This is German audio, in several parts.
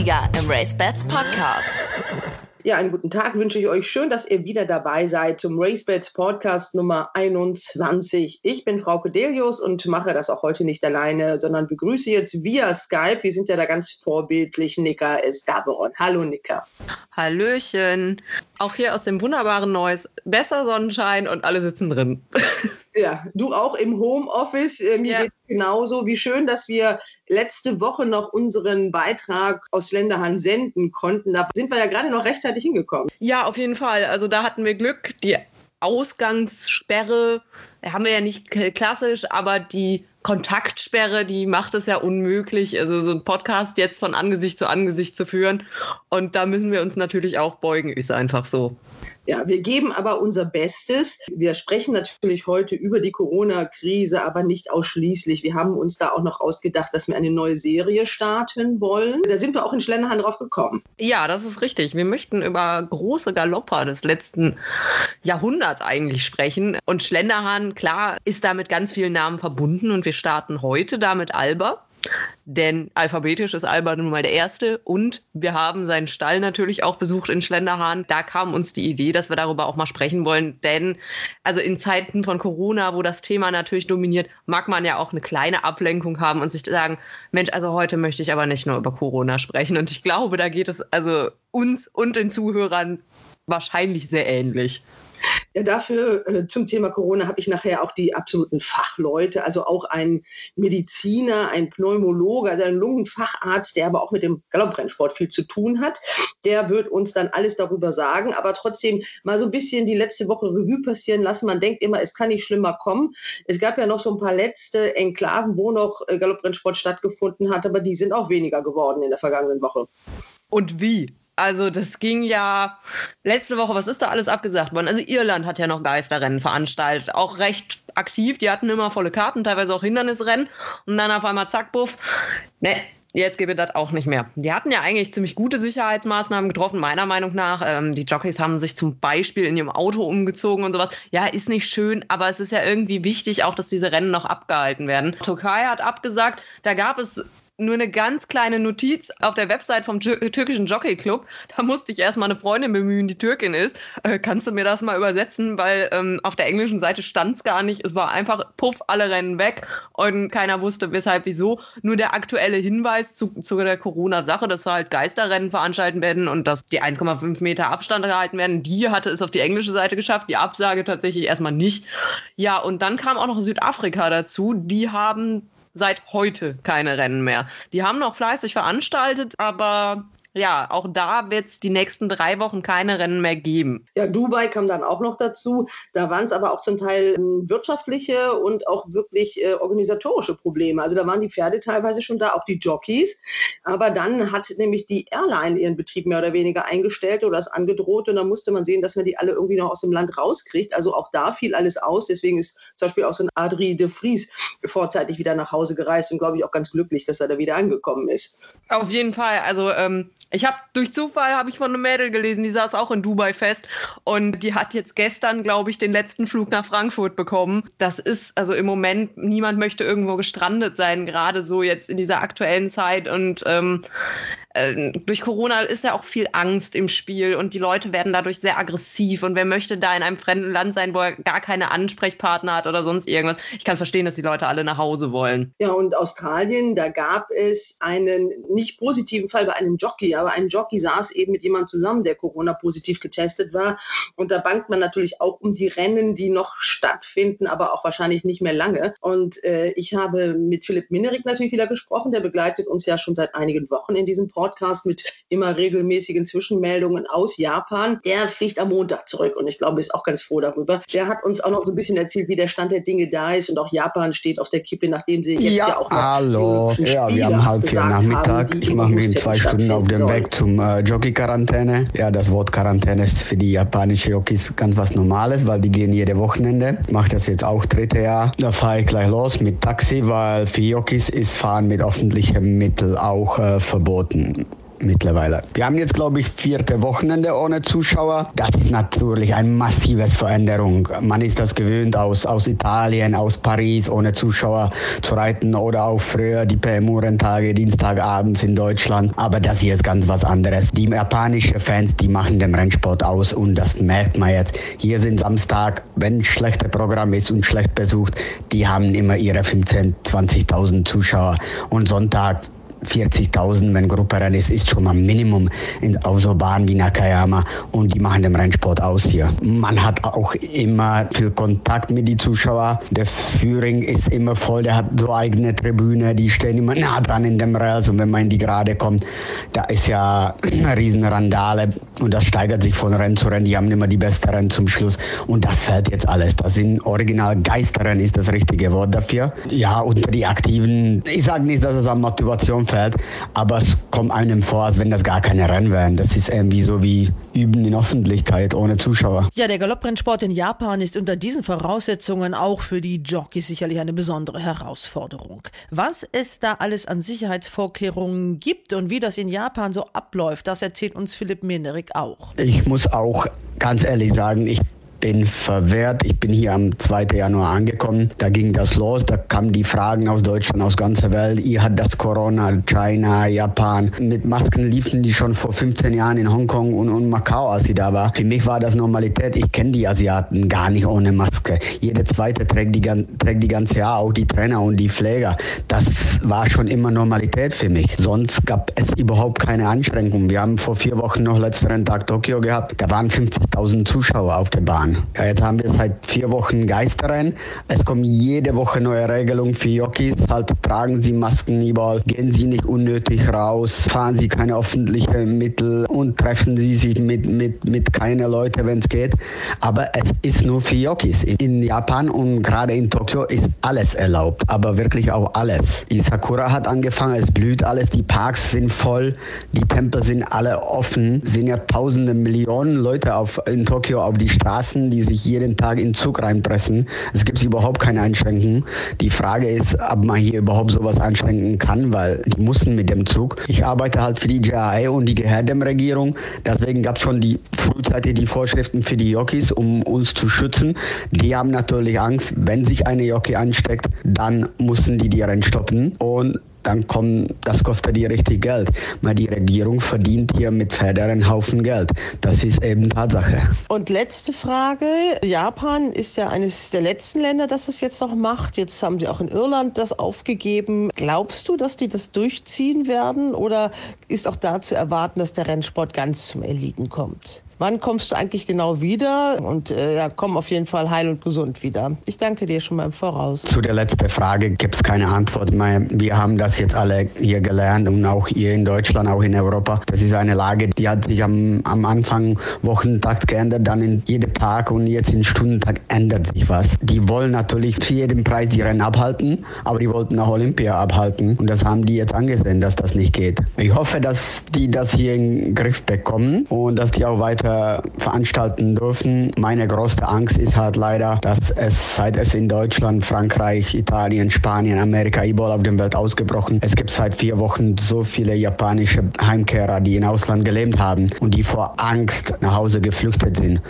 Sieger im Race Bats Podcast. Ja, einen guten Tag wünsche ich euch. Schön, dass ihr wieder dabei seid zum RaceBets Podcast Nummer 21. Ich bin Frau Codelius und mache das auch heute nicht alleine, sondern begrüße jetzt via Skype. Wir sind ja da ganz vorbildlich. Nicker Esgaberon. Hallo, Nicker. Hallöchen. Auch hier aus dem wunderbaren Neues. Besser Sonnenschein und alle sitzen drin. Ja, du auch im Homeoffice. Äh, mir ja. geht genauso. Wie schön, dass wir letzte Woche noch unseren Beitrag aus Länderhand senden konnten. Da sind wir ja gerade noch rechtzeitig hingekommen. Ja, auf jeden Fall. Also da hatten wir Glück. Die Ausgangssperre haben wir ja nicht klassisch, aber die Kontaktsperre, die macht es ja unmöglich, also so ein Podcast jetzt von Angesicht zu Angesicht zu führen. Und da müssen wir uns natürlich auch beugen, ist einfach so. Ja, wir geben aber unser Bestes. Wir sprechen natürlich heute über die Corona-Krise, aber nicht ausschließlich. Wir haben uns da auch noch ausgedacht, dass wir eine neue Serie starten wollen. Da sind wir auch in Schlenderhahn drauf gekommen. Ja, das ist richtig. Wir möchten über große Galopper des letzten Jahrhunderts eigentlich sprechen. Und Schlenderhahn, klar, ist da mit ganz vielen Namen verbunden und wir starten heute damit Alba. Denn alphabetisch ist Alba nun mal der Erste und wir haben seinen Stall natürlich auch besucht in Schlenderhahn. Da kam uns die Idee, dass wir darüber auch mal sprechen wollen. Denn also in Zeiten von Corona, wo das Thema natürlich dominiert, mag man ja auch eine kleine Ablenkung haben und sich sagen, Mensch, also heute möchte ich aber nicht nur über Corona sprechen. Und ich glaube, da geht es also uns und den Zuhörern wahrscheinlich sehr ähnlich. Ja, dafür äh, zum Thema Corona habe ich nachher auch die absoluten Fachleute, also auch ein Mediziner, ein Pneumologe, also ein Lungenfacharzt, der aber auch mit dem Galopprennsport viel zu tun hat. Der wird uns dann alles darüber sagen, aber trotzdem mal so ein bisschen die letzte Woche Revue passieren lassen. Man denkt immer, es kann nicht schlimmer kommen. Es gab ja noch so ein paar letzte Enklaven, wo noch äh, Galopprennsport stattgefunden hat, aber die sind auch weniger geworden in der vergangenen Woche. Und wie? Also das ging ja letzte Woche, was ist da alles abgesagt worden? Also Irland hat ja noch Geisterrennen veranstaltet, auch recht aktiv. Die hatten immer volle Karten, teilweise auch Hindernisrennen. Und dann auf einmal zack, buff. Ne, jetzt gebe das auch nicht mehr. Die hatten ja eigentlich ziemlich gute Sicherheitsmaßnahmen getroffen, meiner Meinung nach. Ähm, die Jockeys haben sich zum Beispiel in ihrem Auto umgezogen und sowas. Ja, ist nicht schön, aber es ist ja irgendwie wichtig auch, dass diese Rennen noch abgehalten werden. Türkei hat abgesagt, da gab es nur eine ganz kleine Notiz auf der Website vom türkischen Jockey Club. Da musste ich erstmal eine Freundin bemühen, die Türkin ist. Äh, kannst du mir das mal übersetzen? Weil ähm, auf der englischen Seite stand es gar nicht. Es war einfach puff, alle rennen weg und keiner wusste weshalb, wieso. Nur der aktuelle Hinweis zu, zu der Corona-Sache, dass halt Geisterrennen veranstaltet werden und dass die 1,5 Meter Abstand gehalten werden, die hatte es auf die englische Seite geschafft, die Absage tatsächlich erstmal nicht. Ja, und dann kam auch noch Südafrika dazu. Die haben seit heute keine Rennen mehr. Die haben noch fleißig veranstaltet, aber ja, auch da wird es die nächsten drei Wochen keine Rennen mehr geben. Ja, Dubai kam dann auch noch dazu. Da waren es aber auch zum Teil ähm, wirtschaftliche und auch wirklich äh, organisatorische Probleme. Also da waren die Pferde teilweise schon da, auch die Jockeys. Aber dann hat nämlich die Airline ihren Betrieb mehr oder weniger eingestellt oder es angedroht und dann musste man sehen, dass man die alle irgendwie noch aus dem Land rauskriegt. Also auch da fiel alles aus. Deswegen ist zum Beispiel auch so ein Adri de Vries vorzeitig wieder nach Hause gereist und glaube ich auch ganz glücklich, dass er da wieder angekommen ist. Auf jeden Fall. Also ähm ich habe durch Zufall habe ich von einem Mädel gelesen, die saß auch in Dubai fest und die hat jetzt gestern, glaube ich, den letzten Flug nach Frankfurt bekommen. Das ist also im Moment niemand möchte irgendwo gestrandet sein, gerade so jetzt in dieser aktuellen Zeit und ähm, äh, durch Corona ist ja auch viel Angst im Spiel und die Leute werden dadurch sehr aggressiv. Und wer möchte da in einem fremden Land sein, wo er gar keine Ansprechpartner hat oder sonst irgendwas? Ich kann es verstehen, dass die Leute alle nach Hause wollen. Ja, und Australien, da gab es einen nicht positiven Fall bei einem Jockey, aber ein Jockey saß eben mit jemandem zusammen, der Corona-positiv getestet war. Und da bangt man natürlich auch um die Rennen, die noch stattfinden, aber auch wahrscheinlich nicht mehr lange. Und äh, ich habe mit Philipp Minerik natürlich wieder gesprochen. Der begleitet uns ja schon seit einigen Wochen in diesem Podcast. Podcast mit immer regelmäßigen Zwischenmeldungen aus Japan. Der fliegt am Montag zurück und ich glaube, ist auch ganz froh darüber. Der hat uns auch noch so ein bisschen erzählt, wie der Stand der Dinge da ist und auch Japan steht auf der Kippe, nachdem sie jetzt ja, ja auch noch Hallo, ja, wir haben halb vier Nachmittag. Haben, ich mache mich in zwei Stunden auf dem Weg zum äh, Jockey-Quarantäne. Ja, das Wort Quarantäne ist für die japanischen Jockeys ganz was Normales, weil die gehen jede Wochenende. Ich mache das jetzt auch dritte Jahr. Da fahre ich gleich los mit Taxi, weil für Jockeys ist Fahren mit öffentlichen Mitteln auch äh, verboten. Mittlerweile. Wir haben jetzt, glaube ich, vierte Wochenende ohne Zuschauer. Das ist natürlich eine massive Veränderung. Man ist das gewöhnt aus, aus Italien, aus Paris ohne Zuschauer zu reiten oder auch früher die PMU-Renntage, Dienstagabends in Deutschland. Aber das hier ist ganz was anderes. Die japanischen Fans, die machen den Rennsport aus und das merkt man jetzt. Hier sind Samstag, wenn ein schlechtes Programm ist und schlecht besucht, die haben immer ihre 15.000, 20.000 Zuschauer. Und Sonntag 40.000, wenn Grupperennen ist, ist schon mal Minimum in, auf so Bahnen wie Nakayama und die machen den Rennsport aus hier. Man hat auch immer viel Kontakt mit den Zuschauern. Der Führing ist immer voll, der hat so eigene Tribüne, die stehen immer nah dran in dem Rails und wenn man in die Gerade kommt, da ist ja eine riesen Randale und das steigert sich von Rennen zu Rennen. Die haben immer die besten Rennen zum Schluss und das fällt jetzt alles. Das sind original Geisterrennen, ist das richtige Wort dafür. Ja, unter die Aktiven, ich sage nicht, dass es an Motivation fährt, aber es kommt einem vor, als wenn das gar keine Rennen wären. Das ist irgendwie so wie Üben in Öffentlichkeit ohne Zuschauer. Ja, der Galopprennsport in Japan ist unter diesen Voraussetzungen auch für die Jockeys sicherlich eine besondere Herausforderung. Was es da alles an Sicherheitsvorkehrungen gibt und wie das in Japan so abläuft, das erzählt uns Philipp Menerik auch. Ich muss auch ganz ehrlich sagen, ich bin verwehrt. Ich bin hier am 2. Januar angekommen. Da ging das los. Da kamen die Fragen aus Deutschland, aus ganzer Welt. Ihr hat das Corona, China, Japan. Mit Masken liefen die schon vor 15 Jahren in Hongkong und, und Macau, als sie da war. Für mich war das Normalität. Ich kenne die Asiaten gar nicht ohne Maske. Jeder zweite trägt die, trägt die ganze Jahr, auch die Trainer und die Pfleger. Das war schon immer Normalität für mich. Sonst gab es überhaupt keine Einschränkungen. Wir haben vor vier Wochen noch letzten Tag Tokio gehabt. Da waren 50.000 Zuschauer auf der Bahn. Ja, jetzt haben wir seit vier Wochen Geisterrennen. Es kommen jede Woche neue Regelungen für Jockeys. Halt tragen Sie Masken überall, gehen Sie nicht unnötig raus, fahren Sie keine öffentlichen Mittel und treffen Sie sich mit, mit, mit keinen Leuten, wenn es geht. Aber es ist nur für Jockeys. In Japan und gerade in Tokio ist alles erlaubt, aber wirklich auch alles. Die Sakura hat angefangen, es blüht alles, die Parks sind voll, die Tempel sind alle offen, sind ja tausende Millionen Leute auf, in Tokio auf die Straßen die sich jeden Tag in Zug reinpressen. Es gibt überhaupt keine Einschränkungen. Die Frage ist, ob man hier überhaupt sowas einschränken kann, weil die mussten mit dem Zug. Ich arbeite halt für die JAE und die Geherdem-Regierung. Deswegen gab es schon die frühzeitig die Vorschriften für die Jockeys, um uns zu schützen. Die haben natürlich Angst, wenn sich eine Jockey ansteckt, dann müssen die die Rennen stoppen. Und dann kommt, das kostet die richtig Geld. Weil die Regierung verdient hier mit Pferden einen Haufen Geld. Das ist eben Tatsache. Und letzte Frage. Japan ist ja eines der letzten Länder, das es jetzt noch macht. Jetzt haben sie auch in Irland das aufgegeben. Glaubst du, dass die das durchziehen werden? Oder ist auch da zu erwarten, dass der Rennsport ganz zum Erliegen kommt? Wann kommst du eigentlich genau wieder? Und äh, ja, komm auf jeden Fall heil und gesund wieder. Ich danke dir schon mal im Voraus. Zu der letzten Frage gibt es keine Antwort mehr. Wir haben das jetzt alle hier gelernt und auch hier in Deutschland, auch in Europa. Das ist eine Lage, die hat sich am, am Anfang Wochentakt geändert, dann in jedem Tag und jetzt in Stundentag ändert sich was. Die wollen natürlich zu jedem Preis die Rennen abhalten, aber die wollten auch Olympia abhalten und das haben die jetzt angesehen, dass das nicht geht. Ich hoffe, dass die das hier in den Griff bekommen und dass die auch weiter äh, veranstalten dürfen. Meine größte Angst ist halt leider, dass es, seit es in Deutschland, Frankreich, Italien, Spanien, Amerika, überall auf der Welt ausgebrochen, es gibt seit vier Wochen so viele japanische Heimkehrer, die im Ausland gelebt haben und die vor Angst nach Hause geflüchtet sind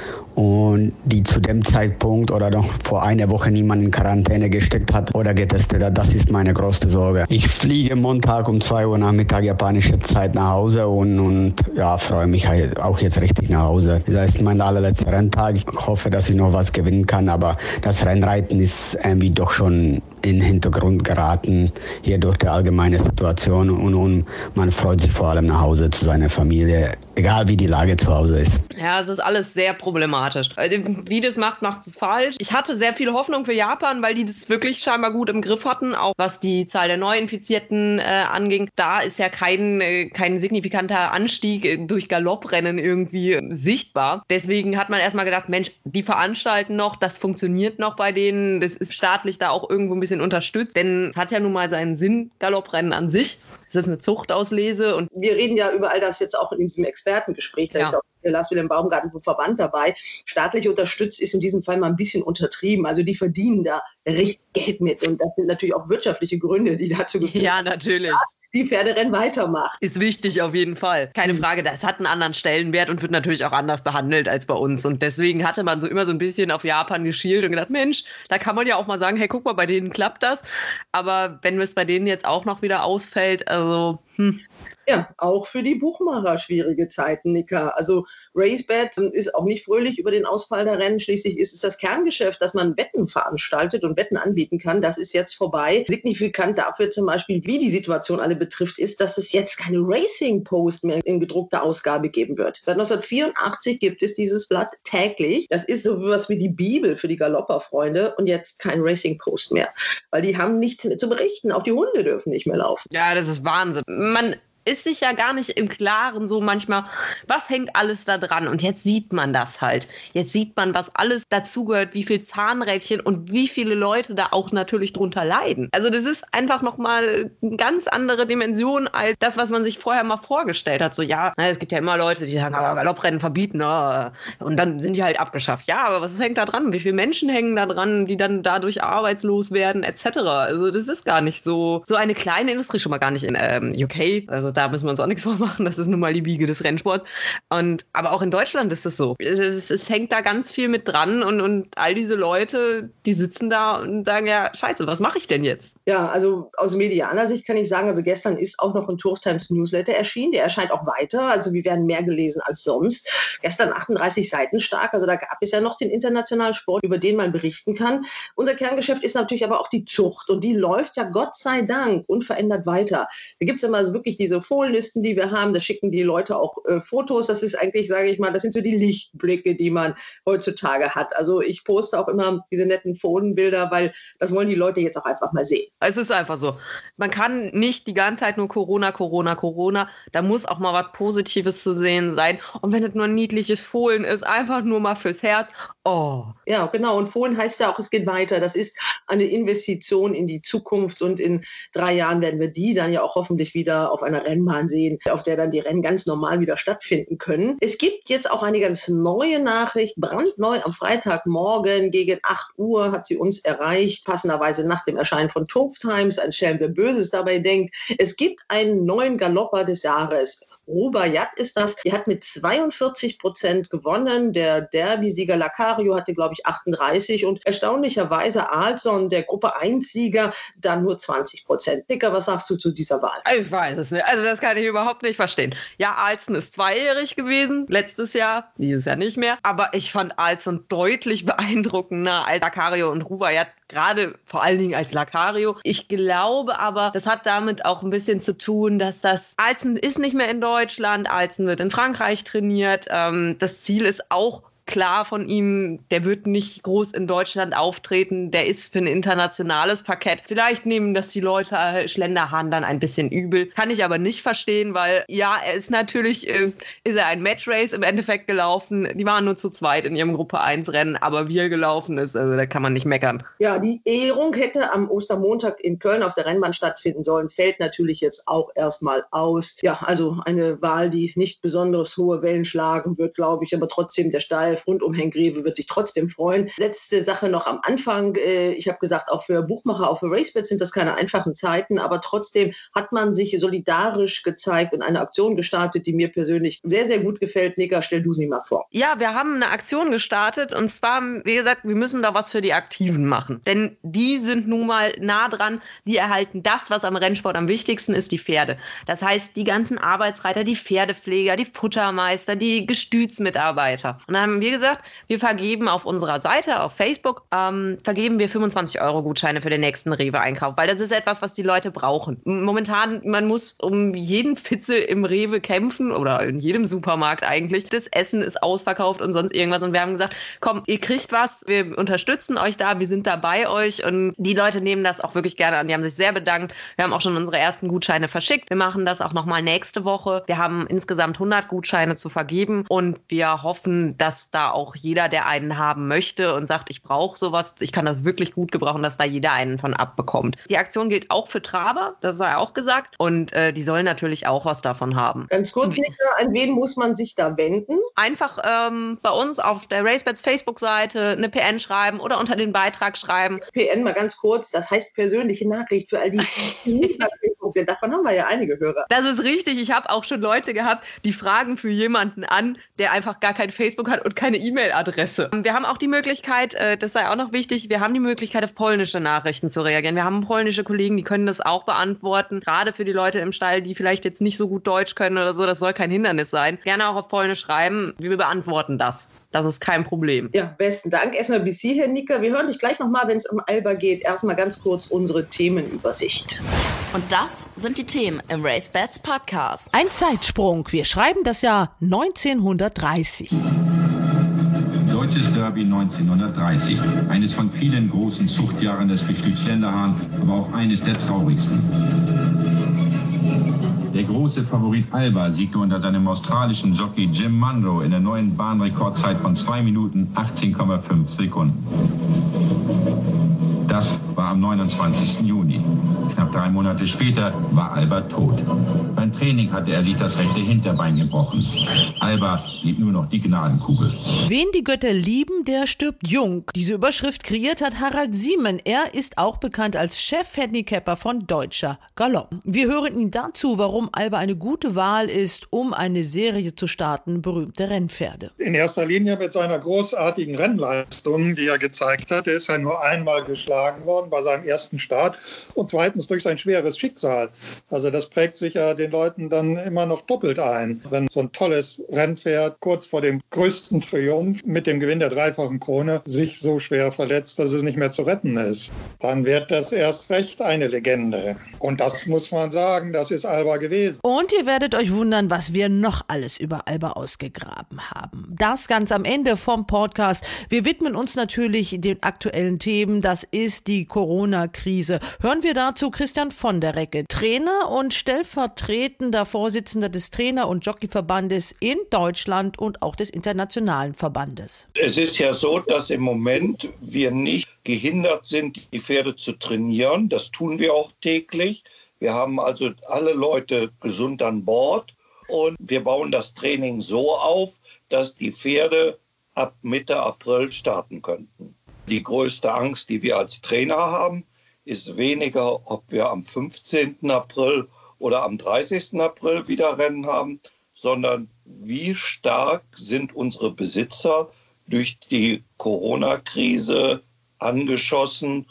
und die zu dem Zeitpunkt oder noch vor einer Woche niemand in Quarantäne gesteckt hat oder getestet hat. Das ist meine größte Sorge. Ich fliege Montag um 2 Uhr Nachmittag japanische Zeit nach Hause und, und ja, freue mich halt auch jetzt richtig nach Hause. Das ist mein allerletzter Renntag. Ich hoffe, dass ich noch was gewinnen kann, aber das Rennreiten ist irgendwie doch schon in den Hintergrund geraten, hier durch die allgemeine Situation und, und man freut sich vor allem nach Hause zu seiner Familie, egal wie die Lage zu Hause ist. Ja, es ist alles sehr problematisch. Also, wie du es machst, machst du es falsch. Ich hatte sehr viel Hoffnung für Japan, weil die das wirklich scheinbar gut im Griff hatten, auch was die Zahl der Neuinfizierten äh, anging. Da ist ja kein, äh, kein signifikanter Anstieg äh, durch Galopprennen irgendwie äh, sichtbar. Deswegen hat man erstmal gedacht, Mensch, die veranstalten noch, das funktioniert noch bei denen, das ist staatlich da auch irgendwo ein bisschen unterstützt, denn es hat ja nun mal seinen Sinn, Galopprennen an sich. Das ist eine Zuchtauslese. Und wir reden ja über all das jetzt auch in diesem Expertengespräch. Da ja. ist auch Lars Wilhelm Baumgarten vom Verband dabei. Staatlich unterstützt ist in diesem Fall mal ein bisschen untertrieben. Also die verdienen da richtig Geld mit. Und das sind natürlich auch wirtschaftliche Gründe, die dazu geführt Ja, natürlich. Die Pferderennen weitermacht. Ist wichtig auf jeden Fall. Keine mhm. Frage, das hat einen anderen Stellenwert und wird natürlich auch anders behandelt als bei uns. Und deswegen hatte man so immer so ein bisschen auf Japan geschielt und gedacht, Mensch, da kann man ja auch mal sagen, hey, guck mal, bei denen klappt das. Aber wenn es bei denen jetzt auch noch wieder ausfällt, also hm. Ja, auch für die Buchmacher schwierige Zeiten, Nika. Also RaceBet ist auch nicht fröhlich über den Ausfall der Rennen. Schließlich ist es das Kerngeschäft, dass man Wetten veranstaltet und Wetten anbieten kann. Das ist jetzt vorbei. Signifikant dafür zum Beispiel, wie die Situation alle betrifft, ist, dass es jetzt keine Racing Post mehr in gedruckter Ausgabe geben wird. Seit 1984 gibt es dieses Blatt täglich. Das ist so was wie die Bibel für die Galopperfreunde und jetzt kein Racing Post mehr, weil die haben nichts mehr zu berichten. Auch die Hunde dürfen nicht mehr laufen. Ja, das ist Wahnsinn man ist sich ja gar nicht im Klaren so manchmal, was hängt alles da dran. Und jetzt sieht man das halt. Jetzt sieht man, was alles dazugehört, wie viel Zahnrädchen und wie viele Leute da auch natürlich drunter leiden. Also das ist einfach nochmal eine ganz andere Dimension als das, was man sich vorher mal vorgestellt hat. So, ja, es gibt ja immer Leute, die sagen, ah, Galopprennen verbieten, oh. und dann sind die halt abgeschafft. Ja, aber was hängt da dran? Wie viele Menschen hängen da dran, die dann dadurch arbeitslos werden, etc. Also das ist gar nicht so, so eine kleine Industrie, schon mal gar nicht in ähm, UK. Also da müssen wir uns auch nichts vormachen. Das ist nun mal die Wiege des Rennsports. Und, aber auch in Deutschland ist es so. Es, es, hängt da ganz viel mit dran und, und all diese Leute, die sitzen da und sagen, ja, scheiße, was mache ich denn jetzt? Ja, also aus medialer Sicht kann ich sagen, also gestern ist auch noch ein Turf Times Newsletter erschienen. Der erscheint auch weiter. Also wir werden mehr gelesen als sonst. Gestern 38 Seiten stark. Also da gab es ja noch den internationalen Sport, über den man berichten kann. Unser Kerngeschäft ist natürlich aber auch die Zucht. Und die läuft ja Gott sei Dank unverändert weiter. Da gibt es immer so wirklich diese Fohlenlisten, die wir haben. Da schicken die Leute auch äh, Fotos. Das ist eigentlich, sage ich mal, das sind so die Lichtblicke, die man heutzutage hat. Also ich poste auch immer diese netten Fohlenbilder, weil das wollen die Leute jetzt auch einfach mal sehen. Es ist einfach so. Man kann nicht die ganze Zeit nur Corona, Corona, Corona. Da muss auch mal was Positives zu sehen sein. Und wenn es nur ein niedliches Fohlen ist, einfach nur mal fürs Herz. Oh. Ja, genau. Und Fohlen heißt ja auch, es geht weiter. Das ist eine Investition in die Zukunft und in drei Jahren werden wir die dann ja auch hoffentlich wieder auf einer Rennbahn sehen, auf der dann die Rennen ganz normal wieder stattfinden können. Es gibt jetzt auch eine ganz neue Nachricht, brandneu am Freitagmorgen gegen 8 Uhr hat sie uns erreicht, passenderweise nach dem Erscheinen von Top Times, ein Schelm, der Böses dabei denkt. Es gibt einen neuen Galopper des Jahres. Rubaiyat ist das. Die hat mit 42 Prozent gewonnen. Der Derby-Sieger Lacario hatte, glaube ich, 38 und erstaunlicherweise Alson, der Gruppe 1-Sieger, dann nur 20 Prozent. Dicker, was sagst du zu dieser Wahl? Ich weiß es nicht. Also das kann ich überhaupt nicht verstehen. Ja, Alson ist zweijährig gewesen, letztes Jahr, dieses Jahr nicht mehr. Aber ich fand Alson deutlich beeindruckender als Lacario und Rubaiyat gerade vor allen Dingen als Lacario. Ich glaube aber, das hat damit auch ein bisschen zu tun, dass das Alzen ist nicht mehr in Deutschland, Alzen wird in Frankreich trainiert. Ähm, das Ziel ist auch klar von ihm, der wird nicht groß in Deutschland auftreten, der ist für ein internationales Parkett. Vielleicht nehmen das die Leute äh, Schlenderhahn dann ein bisschen übel. Kann ich aber nicht verstehen, weil ja, er ist natürlich, äh, ist er ein Matchrace im Endeffekt gelaufen. Die waren nur zu zweit in ihrem Gruppe 1 Rennen, aber wie er gelaufen ist, also da kann man nicht meckern. Ja, die Ehrung hätte am Ostermontag in Köln auf der Rennbahn stattfinden sollen, fällt natürlich jetzt auch erstmal aus. Ja, also eine Wahl, die nicht besonders hohe Wellen schlagen wird, glaube ich, aber trotzdem der Stall rund um Herrn Greve wird sich trotzdem freuen. Letzte Sache noch am Anfang. Äh, ich habe gesagt, auch für Buchmacher, auch für RaceBet sind das keine einfachen Zeiten, aber trotzdem hat man sich solidarisch gezeigt und eine Aktion gestartet, die mir persönlich sehr, sehr gut gefällt. Nika, stell du sie mal vor. Ja, wir haben eine Aktion gestartet und zwar, wie gesagt, wir müssen da was für die Aktiven machen. Denn die sind nun mal nah dran, die erhalten das, was am Rennsport am wichtigsten ist, die Pferde. Das heißt, die ganzen Arbeitsreiter, die Pferdepfleger, die Futtermeister, die Gestütsmitarbeiter. Und dann haben wir gesagt, wir vergeben auf unserer Seite, auf Facebook, ähm, vergeben wir 25 Euro Gutscheine für den nächsten Rewe-Einkauf, weil das ist etwas, was die Leute brauchen. Momentan, man muss um jeden Fitzel im Rewe kämpfen oder in jedem Supermarkt eigentlich. Das Essen ist ausverkauft und sonst irgendwas. Und wir haben gesagt, komm, ihr kriegt was, wir unterstützen euch da, wir sind da bei euch. Und die Leute nehmen das auch wirklich gerne an. Die haben sich sehr bedankt. Wir haben auch schon unsere ersten Gutscheine verschickt. Wir machen das auch nochmal nächste Woche. Wir haben insgesamt 100 Gutscheine zu vergeben und wir hoffen, dass da auch jeder, der einen haben möchte und sagt, ich brauche sowas, ich kann das wirklich gut gebrauchen, dass da jeder einen von abbekommt. Die Aktion gilt auch für Traber, das sei auch gesagt. Und äh, die sollen natürlich auch was davon haben. Ganz kurz, Nika, an wen muss man sich da wenden? Einfach ähm, bei uns auf der RaceBets Facebook-Seite eine PN schreiben oder unter den Beitrag schreiben. PN mal ganz kurz, das heißt persönliche Nachricht für all die, die sehen. Davon haben wir ja einige Hörer. Das ist richtig. Ich habe auch schon Leute gehabt, die fragen für jemanden an, der einfach gar kein Facebook hat und keine E-Mail-Adresse. Wir haben auch die Möglichkeit, äh, das sei auch noch wichtig, wir haben die Möglichkeit, auf polnische Nachrichten zu reagieren. Wir haben polnische Kollegen, die können das auch beantworten. Gerade für die Leute im Stall, die vielleicht jetzt nicht so gut Deutsch können oder so, das soll kein Hindernis sein. Gerne auch auf Polnisch schreiben. Wir beantworten das. Das ist kein Problem. Ja, besten Dank. Erstmal bis hierher, Nika. Wir hören dich gleich nochmal, wenn es um Alba geht. Erstmal ganz kurz unsere Themenübersicht. Und das sind die Themen im Race Bats Podcast. Ein Zeitsprung. Wir schreiben das Jahr 1930. Deutsches Derby 1930. Eines von vielen großen Zuchtjahren des Gestüt Schenderhahn, aber auch eines der traurigsten. Der große Favorit Alba siegte unter seinem australischen Jockey Jim Munro in der neuen Bahnrekordzeit von 2 Minuten 18,5 Sekunden. Das war am 29. Juni. Knapp drei Monate später war Alba tot. Beim Training hatte er sich das rechte Hinterbein gebrochen. Alba blieb nur noch die Gnadenkugel. Wen die Götter lieben, der stirbt jung. Diese Überschrift kreiert hat Harald Siemen. Er ist auch bekannt als Chef-Handicapper von Deutscher Galopp. Wir hören ihn dazu, warum Alba eine gute Wahl ist, um eine Serie zu starten, berühmte Rennpferde. In erster Linie mit seiner großartigen Rennleistung, die er gezeigt hat. Er ist ja nur einmal geschlagen geschlagen worden bei seinem ersten Start und zweitens durch sein schweres Schicksal. Also das prägt sich ja den Leuten dann immer noch doppelt ein. Wenn so ein tolles Rennpferd kurz vor dem größten Triumph mit dem Gewinn der dreifachen Krone sich so schwer verletzt, dass es nicht mehr zu retten ist, dann wird das erst recht eine Legende. Und das muss man sagen, das ist Alba gewesen. Und ihr werdet euch wundern, was wir noch alles über Alba ausgegraben haben. Das ganz am Ende vom Podcast. Wir widmen uns natürlich den aktuellen Themen. Das ist ist die Corona-Krise. Hören wir dazu Christian von der Recke, Trainer und stellvertretender Vorsitzender des Trainer- und Jockeyverbandes in Deutschland und auch des internationalen Verbandes. Es ist ja so, dass im Moment wir nicht gehindert sind, die Pferde zu trainieren. Das tun wir auch täglich. Wir haben also alle Leute gesund an Bord und wir bauen das Training so auf, dass die Pferde ab Mitte April starten könnten. Die größte Angst, die wir als Trainer haben, ist weniger, ob wir am 15. April oder am 30. April wieder Rennen haben, sondern wie stark sind unsere Besitzer durch die Corona-Krise angeschossen,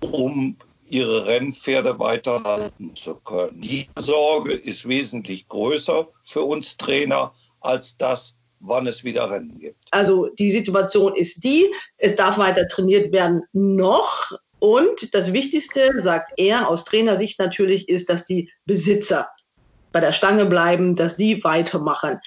um ihre Rennpferde weiterhalten zu können. Die Sorge ist wesentlich größer für uns Trainer als das, wann es wieder Rennen gibt. Also die Situation ist die, es darf weiter trainiert werden noch. Und das Wichtigste, sagt er aus Trainersicht natürlich, ist, dass die Besitzer bei der Stange bleiben, dass die weitermachen.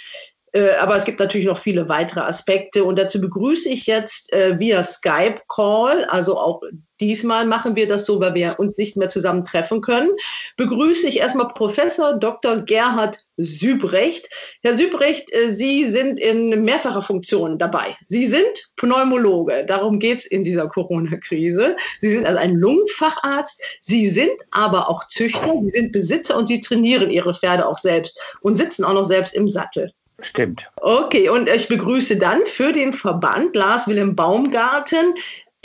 Äh, aber es gibt natürlich noch viele weitere Aspekte und dazu begrüße ich jetzt äh, via Skype Call, also auch Diesmal machen wir das so, weil wir uns nicht mehr zusammen treffen können. Begrüße ich erstmal Professor Dr. Gerhard Sübrecht. Herr Sübrecht, äh, Sie sind in mehrfacher Funktion dabei. Sie sind Pneumologe. Darum geht es in dieser Corona-Krise. Sie sind also ein Lungenfacharzt. Sie sind aber auch Züchter. Sie sind Besitzer und Sie trainieren Ihre Pferde auch selbst und sitzen auch noch selbst im Sattel. Stimmt. Okay, und ich begrüße dann für den Verband Lars Wilhelm Baumgarten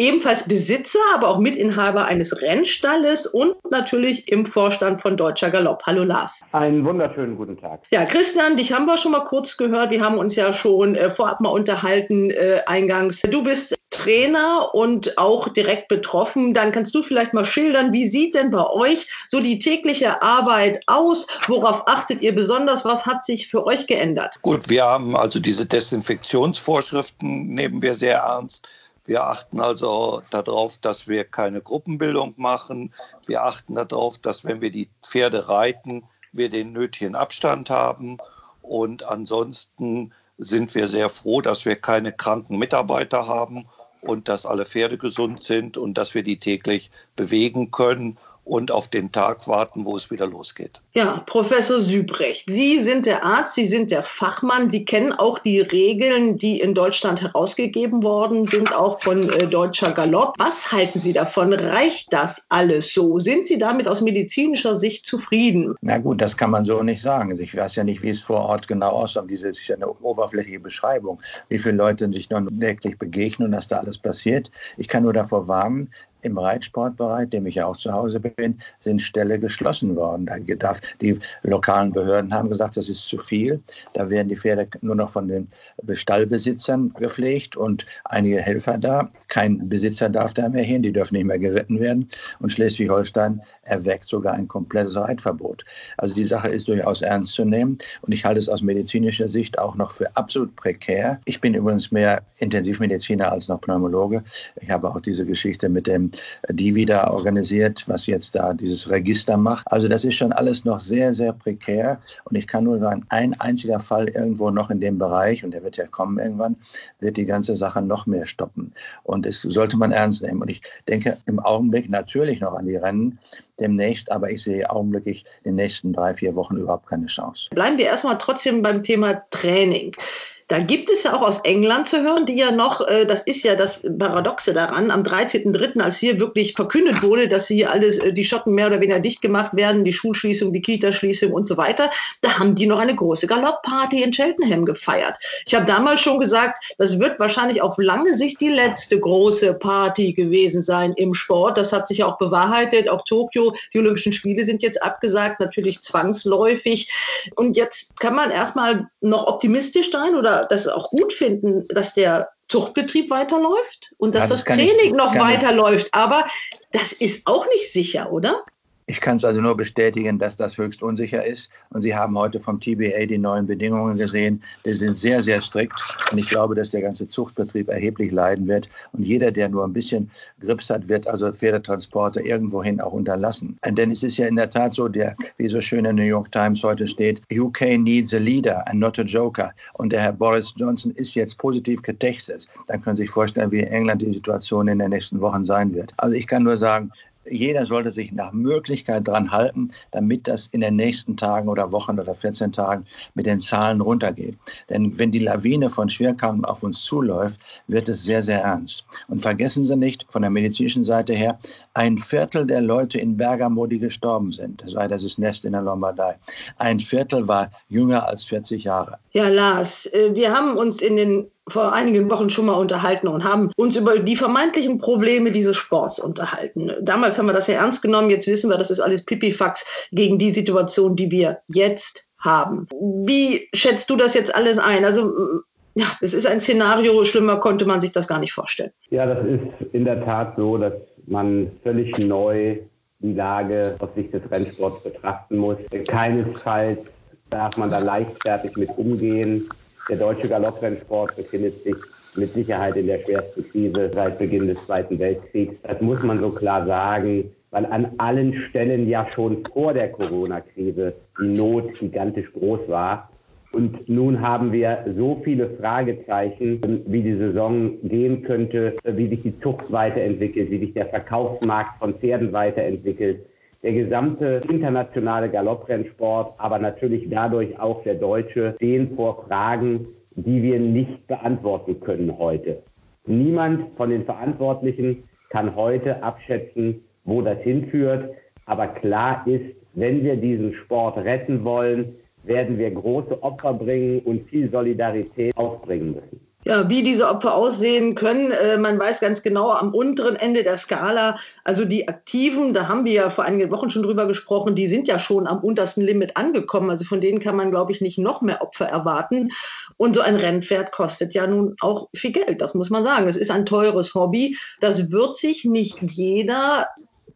ebenfalls Besitzer, aber auch Mitinhaber eines Rennstalles und natürlich im Vorstand von Deutscher Galopp. Hallo Lars. Einen wunderschönen guten Tag. Ja, Christian, dich haben wir schon mal kurz gehört. Wir haben uns ja schon äh, vorab mal unterhalten äh, eingangs. Du bist Trainer und auch direkt betroffen. Dann kannst du vielleicht mal schildern, wie sieht denn bei euch so die tägliche Arbeit aus? Worauf achtet ihr besonders? Was hat sich für euch geändert? Gut, wir haben also diese Desinfektionsvorschriften nehmen wir sehr ernst. Wir achten also darauf, dass wir keine Gruppenbildung machen. Wir achten darauf, dass wenn wir die Pferde reiten, wir den nötigen Abstand haben. Und ansonsten sind wir sehr froh, dass wir keine kranken Mitarbeiter haben und dass alle Pferde gesund sind und dass wir die täglich bewegen können und auf den Tag warten, wo es wieder losgeht. Ja, Professor Sübrecht, Sie sind der Arzt, Sie sind der Fachmann, Sie kennen auch die Regeln, die in Deutschland herausgegeben worden sind, auch von äh, Deutscher Galopp. Was halten Sie davon? Reicht das alles so? Sind Sie damit aus medizinischer Sicht zufrieden? Na gut, das kann man so nicht sagen. Ich weiß ja nicht, wie es vor Ort genau aussieht. Diese ist ja eine oberflächliche Beschreibung, wie viele Leute sich nun wirklich begegnen und dass da alles passiert. Ich kann nur davor warnen, im Reitsportbereich, dem ich ja auch zu Hause bin, sind Ställe geschlossen worden. Die lokalen Behörden haben gesagt, das ist zu viel. Da werden die Pferde nur noch von den Stallbesitzern gepflegt und einige Helfer da. Kein Besitzer darf da mehr hin, die dürfen nicht mehr geritten werden. Und Schleswig-Holstein erweckt sogar ein komplettes Reitverbot. Also die Sache ist durchaus ernst zu nehmen und ich halte es aus medizinischer Sicht auch noch für absolut prekär. Ich bin übrigens mehr Intensivmediziner als noch Pneumologe. Ich habe auch diese Geschichte mit dem Divi da organisiert, was jetzt da dieses Register macht. Also das ist schon alles noch sehr, sehr prekär und ich kann nur sagen, ein einziger Fall irgendwo noch in dem Bereich, und der wird ja kommen irgendwann, wird die ganze Sache noch mehr stoppen. Und das sollte man ernst nehmen. Und ich denke im Augenblick natürlich noch an die Rennen demnächst, aber ich sehe augenblicklich in den nächsten drei, vier Wochen überhaupt keine Chance. Bleiben wir erstmal trotzdem beim Thema Training. Da gibt es ja auch aus England zu hören, die ja noch, äh, das ist ja das Paradoxe daran, am 13.03., als hier wirklich verkündet wurde, dass hier alles, äh, die Schotten mehr oder weniger dicht gemacht werden, die Schulschließung, die Kitaschließung und so weiter, da haben die noch eine große Galoppparty in Cheltenham gefeiert. Ich habe damals schon gesagt, das wird wahrscheinlich auf lange Sicht die letzte große Party gewesen sein im Sport. Das hat sich ja auch bewahrheitet. Auch Tokio, die Olympischen Spiele sind jetzt abgesagt, natürlich zwangsläufig. Und jetzt kann man erstmal noch optimistisch sein oder das auch gut finden, dass der Zuchtbetrieb weiterläuft und dass das, das Training ich, noch weiterläuft. Aber das ist auch nicht sicher, oder? Ich kann es also nur bestätigen, dass das höchst unsicher ist. Und Sie haben heute vom TBA die neuen Bedingungen gesehen. Die sind sehr, sehr strikt. Und ich glaube, dass der ganze Zuchtbetrieb erheblich leiden wird. Und jeder, der nur ein bisschen Grips hat, wird also Pferdetransporte irgendwohin auch unterlassen. Denn es ist ja in der Tat so, der, wie so schön in New York Times heute steht, UK needs a leader and not a joker. Und der Herr Boris Johnson ist jetzt positiv getestet. Dann können Sie sich vorstellen, wie in England die Situation in den nächsten Wochen sein wird. Also ich kann nur sagen, jeder sollte sich nach Möglichkeit dran halten, damit das in den nächsten Tagen oder Wochen oder 14 Tagen mit den Zahlen runtergeht. Denn wenn die Lawine von Schwerkranken auf uns zuläuft, wird es sehr, sehr ernst. Und vergessen Sie nicht, von der medizinischen Seite her, ein Viertel der Leute in Bergamo, die gestorben sind, das war das Nest in der Lombardei, ein Viertel war jünger als 40 Jahre. Ja, Lars, äh, wir haben uns in den vor einigen Wochen schon mal unterhalten und haben uns über die vermeintlichen Probleme dieses Sports unterhalten. Damals haben wir das ja ernst genommen, jetzt wissen wir, das ist alles Pipifax gegen die Situation, die wir jetzt haben. Wie schätzt du das jetzt alles ein? Also ja, es ist ein Szenario, schlimmer konnte man sich das gar nicht vorstellen. Ja, das ist in der Tat so, dass man völlig neu die Lage aus Sicht des Rennsports betrachten muss. Keinesfalls darf man da leichtfertig mit umgehen. Der deutsche Galopprennsport befindet sich mit Sicherheit in der schwersten Krise seit Beginn des Zweiten Weltkriegs. Das muss man so klar sagen, weil an allen Stellen ja schon vor der Corona-Krise die Not gigantisch groß war. Und nun haben wir so viele Fragezeichen, wie die Saison gehen könnte, wie sich die Zucht weiterentwickelt, wie sich der Verkaufsmarkt von Pferden weiterentwickelt der gesamte internationale Galopprennsport, aber natürlich dadurch auch der deutsche, stehen vor Fragen, die wir nicht beantworten können heute. Niemand von den Verantwortlichen kann heute abschätzen, wo das hinführt. Aber klar ist, wenn wir diesen Sport retten wollen, werden wir große Opfer bringen und viel Solidarität aufbringen müssen. Ja, wie diese Opfer aussehen können, äh, man weiß ganz genau am unteren Ende der Skala, also die Aktiven, da haben wir ja vor einigen Wochen schon drüber gesprochen, die sind ja schon am untersten Limit angekommen. Also von denen kann man, glaube ich, nicht noch mehr Opfer erwarten. Und so ein Rennpferd kostet ja nun auch viel Geld, das muss man sagen. Es ist ein teures Hobby. Das wird sich nicht jeder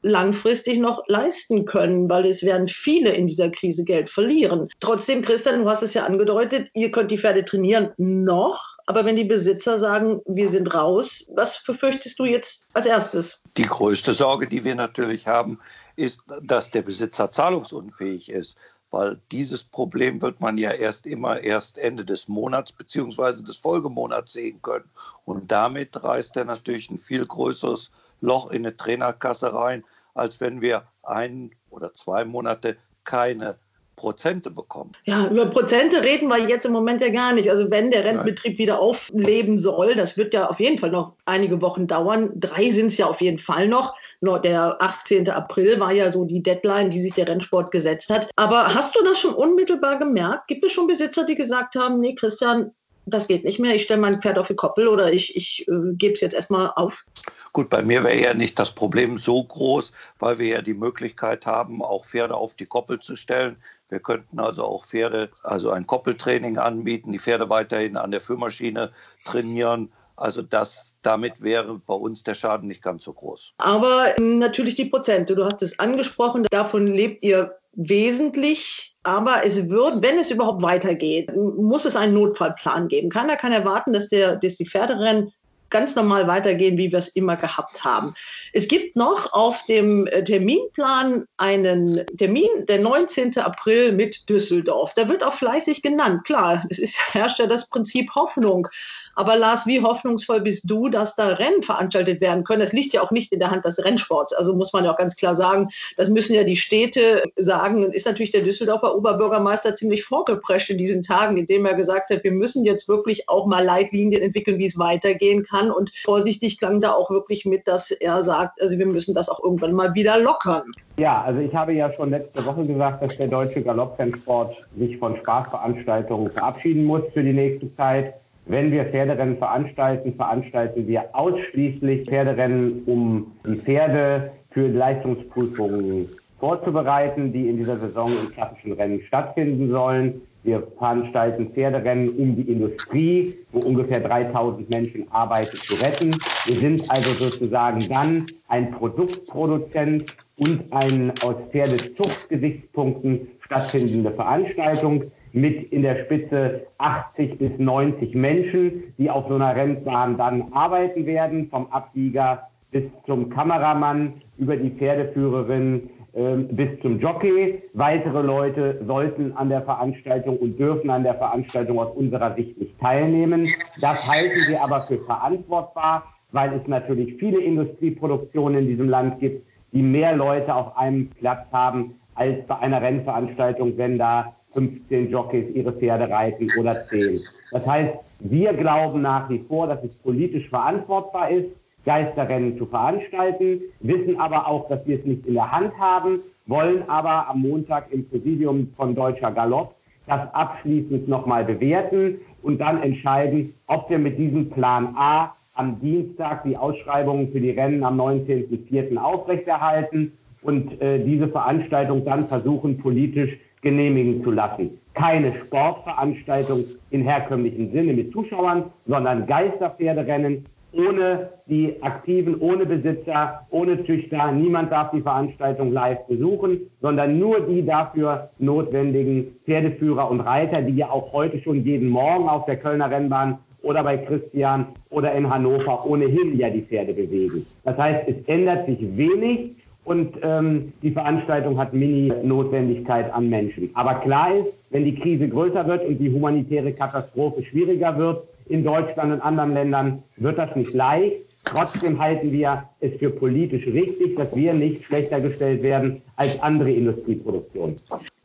langfristig noch leisten können, weil es werden viele in dieser Krise Geld verlieren. Trotzdem, Christian, du hast es ja angedeutet, ihr könnt die Pferde trainieren noch aber wenn die Besitzer sagen, wir sind raus, was befürchtest du jetzt als erstes? Die größte Sorge, die wir natürlich haben, ist, dass der Besitzer zahlungsunfähig ist. Weil dieses Problem wird man ja erst immer erst Ende des Monats bzw. des Folgemonats sehen können. Und damit reißt er natürlich ein viel größeres Loch in eine Trainerkasse rein, als wenn wir ein oder zwei Monate keine Prozente bekommen. Ja, über Prozente reden wir jetzt im Moment ja gar nicht. Also wenn der Rentbetrieb wieder aufleben soll, das wird ja auf jeden Fall noch einige Wochen dauern. Drei sind es ja auf jeden Fall noch. Nur der 18. April war ja so die Deadline, die sich der Rennsport gesetzt hat. Aber hast du das schon unmittelbar gemerkt? Gibt es schon Besitzer, die gesagt haben, nee, Christian, das geht nicht mehr, ich stelle mein Pferd auf die Koppel oder ich, ich äh, gebe es jetzt erstmal auf? Gut, bei mir wäre ja nicht das Problem so groß, weil wir ja die Möglichkeit haben, auch Pferde auf die Koppel zu stellen. Wir könnten also auch Pferde, also ein Koppeltraining anbieten, die Pferde weiterhin an der Führmaschine trainieren. Also das, damit wäre bei uns der Schaden nicht ganz so groß. Aber ähm, natürlich die Prozente, du hast es angesprochen, davon lebt ihr wesentlich. Aber es wird, wenn es überhaupt weitergeht, muss es einen Notfallplan geben. Keiner kann erwarten, dass, der, dass die Pferderennen ganz normal weitergehen, wie wir es immer gehabt haben. Es gibt noch auf dem äh, Terminplan einen Termin, der 19. April mit Düsseldorf. Da wird auch fleißig genannt. Klar, es ist, herrscht ja das Prinzip Hoffnung. Aber Lars, wie hoffnungsvoll bist du, dass da Rennen veranstaltet werden können? Das liegt ja auch nicht in der Hand des Rennsports. Also muss man ja auch ganz klar sagen, das müssen ja die Städte sagen. Und ist natürlich der Düsseldorfer Oberbürgermeister ziemlich vorgeprescht in diesen Tagen, indem er gesagt hat, wir müssen jetzt wirklich auch mal Leitlinien entwickeln, wie es weitergehen kann. Und vorsichtig klang da auch wirklich mit, dass er sagt, also wir müssen das auch irgendwann mal wieder lockern. Ja, also ich habe ja schon letzte Woche gesagt, dass der deutsche Galopprennsport sich von Spaßveranstaltungen verabschieden muss für die nächste Zeit. Wenn wir Pferderennen veranstalten, veranstalten wir ausschließlich Pferderennen, um die Pferde für Leistungsprüfungen vorzubereiten, die in dieser Saison in klassischen Rennen stattfinden sollen. Wir veranstalten Pferderennen, um die Industrie, wo ungefähr 3000 Menschen arbeiten, zu retten. Wir sind also sozusagen dann ein Produktproduzent und eine aus Pferdezuchtgesichtspunkten stattfindende Veranstaltung mit in der Spitze 80 bis 90 Menschen, die auf so einer Rennbahn dann arbeiten werden, vom Abbieger bis zum Kameramann, über die Pferdeführerin äh, bis zum Jockey. Weitere Leute sollten an der Veranstaltung und dürfen an der Veranstaltung aus unserer Sicht nicht teilnehmen. Das halten wir aber für verantwortbar, weil es natürlich viele Industrieproduktionen in diesem Land gibt, die mehr Leute auf einem Platz haben als bei einer Rennveranstaltung, wenn da 15 Jockeys ihre Pferde reiten oder 10. Das heißt, wir glauben nach wie vor, dass es politisch verantwortbar ist, Geisterrennen zu veranstalten, wissen aber auch, dass wir es nicht in der Hand haben, wollen aber am Montag im Präsidium von Deutscher Galopp das abschließend nochmal bewerten und dann entscheiden, ob wir mit diesem Plan A am Dienstag die Ausschreibungen für die Rennen am 19.04. aufrechterhalten und äh, diese Veranstaltung dann versuchen, politisch genehmigen zu lassen. Keine Sportveranstaltung in herkömmlichen Sinne mit Zuschauern, sondern Geisterpferderennen ohne die Aktiven, ohne Besitzer, ohne Züchter. Niemand darf die Veranstaltung live besuchen, sondern nur die dafür notwendigen Pferdeführer und Reiter, die ja auch heute schon jeden Morgen auf der Kölner Rennbahn oder bei Christian oder in Hannover ohnehin ja die Pferde bewegen. Das heißt, es ändert sich wenig und ähm, die Veranstaltung hat Mini-Notwendigkeit an Menschen. Aber klar ist, wenn die Krise größer wird und die humanitäre Katastrophe schwieriger wird in Deutschland und anderen Ländern, wird das nicht leicht. Trotzdem halten wir es für politisch richtig, dass wir nicht schlechter gestellt werden als andere Industrieproduktionen.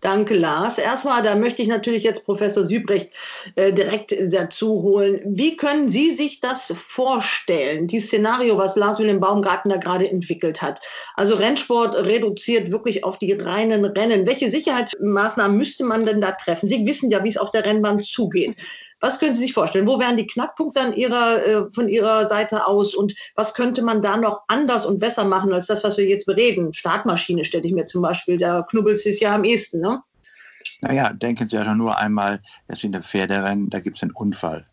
Danke, Lars. Erstmal, da möchte ich natürlich jetzt Professor Sübrecht äh, direkt dazu holen. Wie können Sie sich das vorstellen, dieses Szenario, was Lars Wilhelm Baumgartner gerade entwickelt hat? Also Rennsport reduziert wirklich auf die reinen Rennen. Welche Sicherheitsmaßnahmen müsste man denn da treffen? Sie wissen ja, wie es auf der Rennbahn zugeht. Was können Sie sich vorstellen? Wo wären die Knackpunkte an ihrer, äh, von Ihrer Seite aus und was könnte man da noch anders und besser machen als das, was wir jetzt bereden? Startmaschine stelle ich mir zum Beispiel, da knubbelt es ja am ehesten, ne? Naja, denken Sie ja nur einmal, dass in der Pferderennen, da gibt es einen Unfall.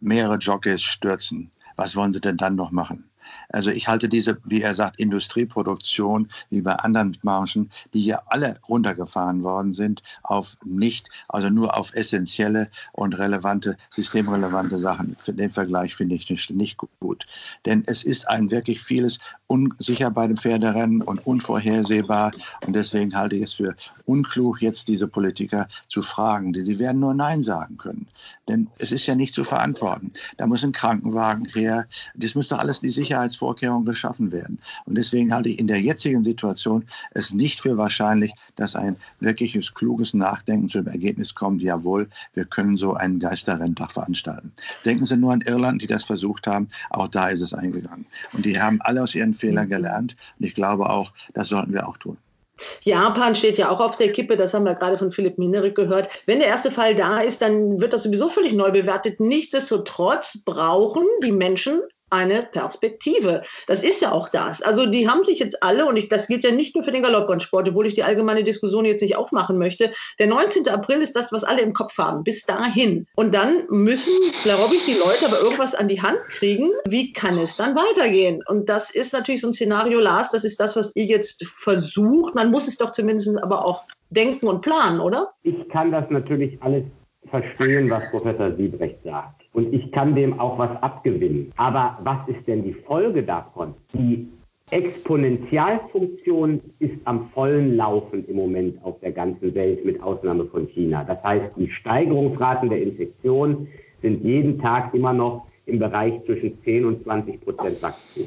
Mehrere Jockeys stürzen. Was wollen Sie denn dann noch machen? Also ich halte diese, wie er sagt, Industrieproduktion, wie bei anderen Branchen, die hier alle runtergefahren worden sind, auf nicht, also nur auf essentielle und relevante, systemrelevante Sachen. Für den Vergleich finde ich nicht, nicht gut. Denn es ist ein wirklich vieles unsicher bei dem Pferderennen und unvorhersehbar. Und deswegen halte ich es für unklug, jetzt diese Politiker zu fragen. Sie werden nur Nein sagen können. Denn es ist ja nicht zu verantworten. Da muss ein Krankenwagen her. Das doch alles die Sicherheitsvorkehrungen geschaffen werden. Und deswegen halte ich in der jetzigen Situation es nicht für wahrscheinlich, dass ein wirkliches, kluges Nachdenken zu dem Ergebnis kommt, jawohl, wir können so einen Geisterrenntag veranstalten. Denken Sie nur an Irland, die das versucht haben. Auch da ist es eingegangen. Und die haben alle aus ihren Fehlern gelernt. Und ich glaube auch, das sollten wir auch tun. Japan steht ja auch auf der Kippe, das haben wir gerade von Philipp Minerik gehört. Wenn der erste Fall da ist, dann wird das sowieso völlig neu bewertet. Nichtsdestotrotz brauchen die Menschen eine Perspektive. Das ist ja auch das. Also die haben sich jetzt alle, und ich, das gilt ja nicht nur für den Galopprennsport, obwohl ich die allgemeine Diskussion jetzt nicht aufmachen möchte. Der 19. April ist das, was alle im Kopf haben, bis dahin. Und dann müssen, glaube ich, die Leute aber irgendwas an die Hand kriegen. Wie kann es dann weitergehen? Und das ist natürlich so ein Szenario, Lars, das ist das, was ihr jetzt versucht. Man muss es doch zumindest aber auch denken und planen, oder? Ich kann das natürlich alles verstehen, was Professor Siebrecht sagt. Und ich kann dem auch was abgewinnen. Aber was ist denn die Folge davon? Die Exponentialfunktion ist am vollen Laufen im Moment auf der ganzen Welt, mit Ausnahme von China. Das heißt, die Steigerungsraten der Infektion sind jeden Tag immer noch im Bereich zwischen 10 und 20 Prozent Wachstum.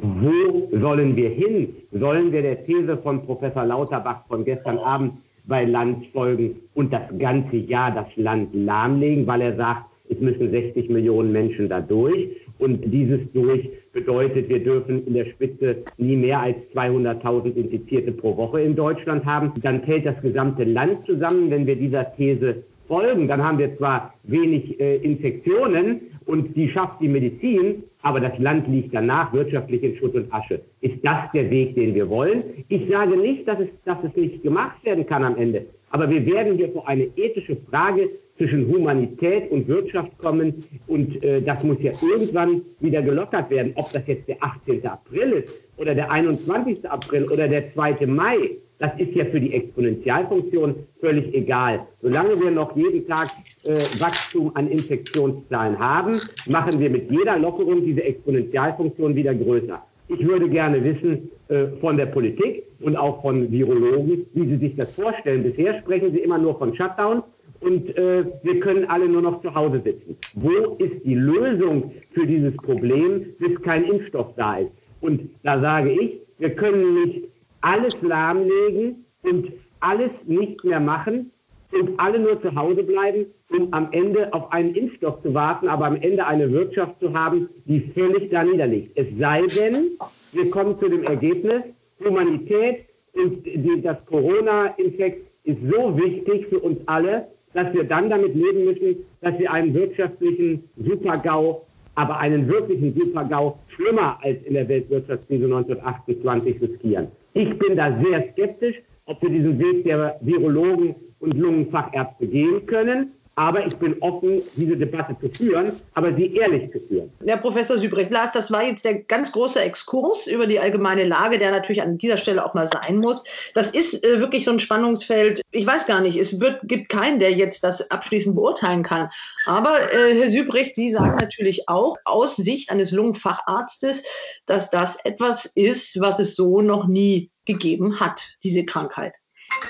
Wo sollen wir hin? Sollen wir der These von Professor Lauterbach von gestern Abend bei Land folgen und das ganze Jahr das Land lahmlegen, weil er sagt, es müssen 60 Millionen Menschen da durch. Und dieses durch bedeutet, wir dürfen in der Spitze nie mehr als 200.000 Infizierte pro Woche in Deutschland haben. Dann fällt das gesamte Land zusammen, wenn wir dieser These folgen. Dann haben wir zwar wenig äh, Infektionen und die schafft die Medizin, aber das Land liegt danach wirtschaftlich in Schutt und Asche. Ist das der Weg, den wir wollen? Ich sage nicht, dass es, dass es nicht gemacht werden kann am Ende, aber wir werden hier vor eine ethische Frage zwischen Humanität und Wirtschaft kommen. Und äh, das muss ja irgendwann wieder gelockert werden. Ob das jetzt der 18. April ist oder der 21. April oder der 2. Mai, das ist ja für die Exponentialfunktion völlig egal. Solange wir noch jeden Tag äh, Wachstum an Infektionszahlen haben, machen wir mit jeder Lockerung diese Exponentialfunktion wieder größer. Ich würde gerne wissen äh, von der Politik und auch von Virologen, wie Sie sich das vorstellen. Bisher sprechen Sie immer nur von Shutdown und äh, wir können alle nur noch zu Hause sitzen. Wo ist die Lösung für dieses Problem, bis kein Impfstoff da ist? Und da sage ich, wir können nicht alles lahmlegen und alles nicht mehr machen und alle nur zu Hause bleiben, um am Ende auf einen Impfstoff zu warten, aber am Ende eine Wirtschaft zu haben, die völlig da niederliegt. Es sei denn, wir kommen zu dem Ergebnis, Humanität und die, das Corona-Infekt ist so wichtig für uns alle, dass wir dann damit leben müssen, dass wir einen wirtschaftlichen Supergau, aber einen wirklichen Supergau schlimmer als in der Weltwirtschaftskrise 1928 riskieren. Ich bin da sehr skeptisch, ob wir diesen Weg der Virologen und Lungenfachärzte gehen können. Aber ich bin offen, diese Debatte zu führen, aber sie ehrlich zu führen. Herr Professor Sübrecht, Lars, das war jetzt der ganz große Exkurs über die allgemeine Lage, der natürlich an dieser Stelle auch mal sein muss. Das ist äh, wirklich so ein Spannungsfeld. Ich weiß gar nicht, es wird, gibt keinen, der jetzt das abschließend beurteilen kann. Aber äh, Herr Sübrecht, Sie sagen natürlich auch aus Sicht eines Lungenfacharztes, dass das etwas ist, was es so noch nie gegeben hat, diese Krankheit.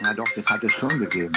Ja doch, das hat es schon gegeben.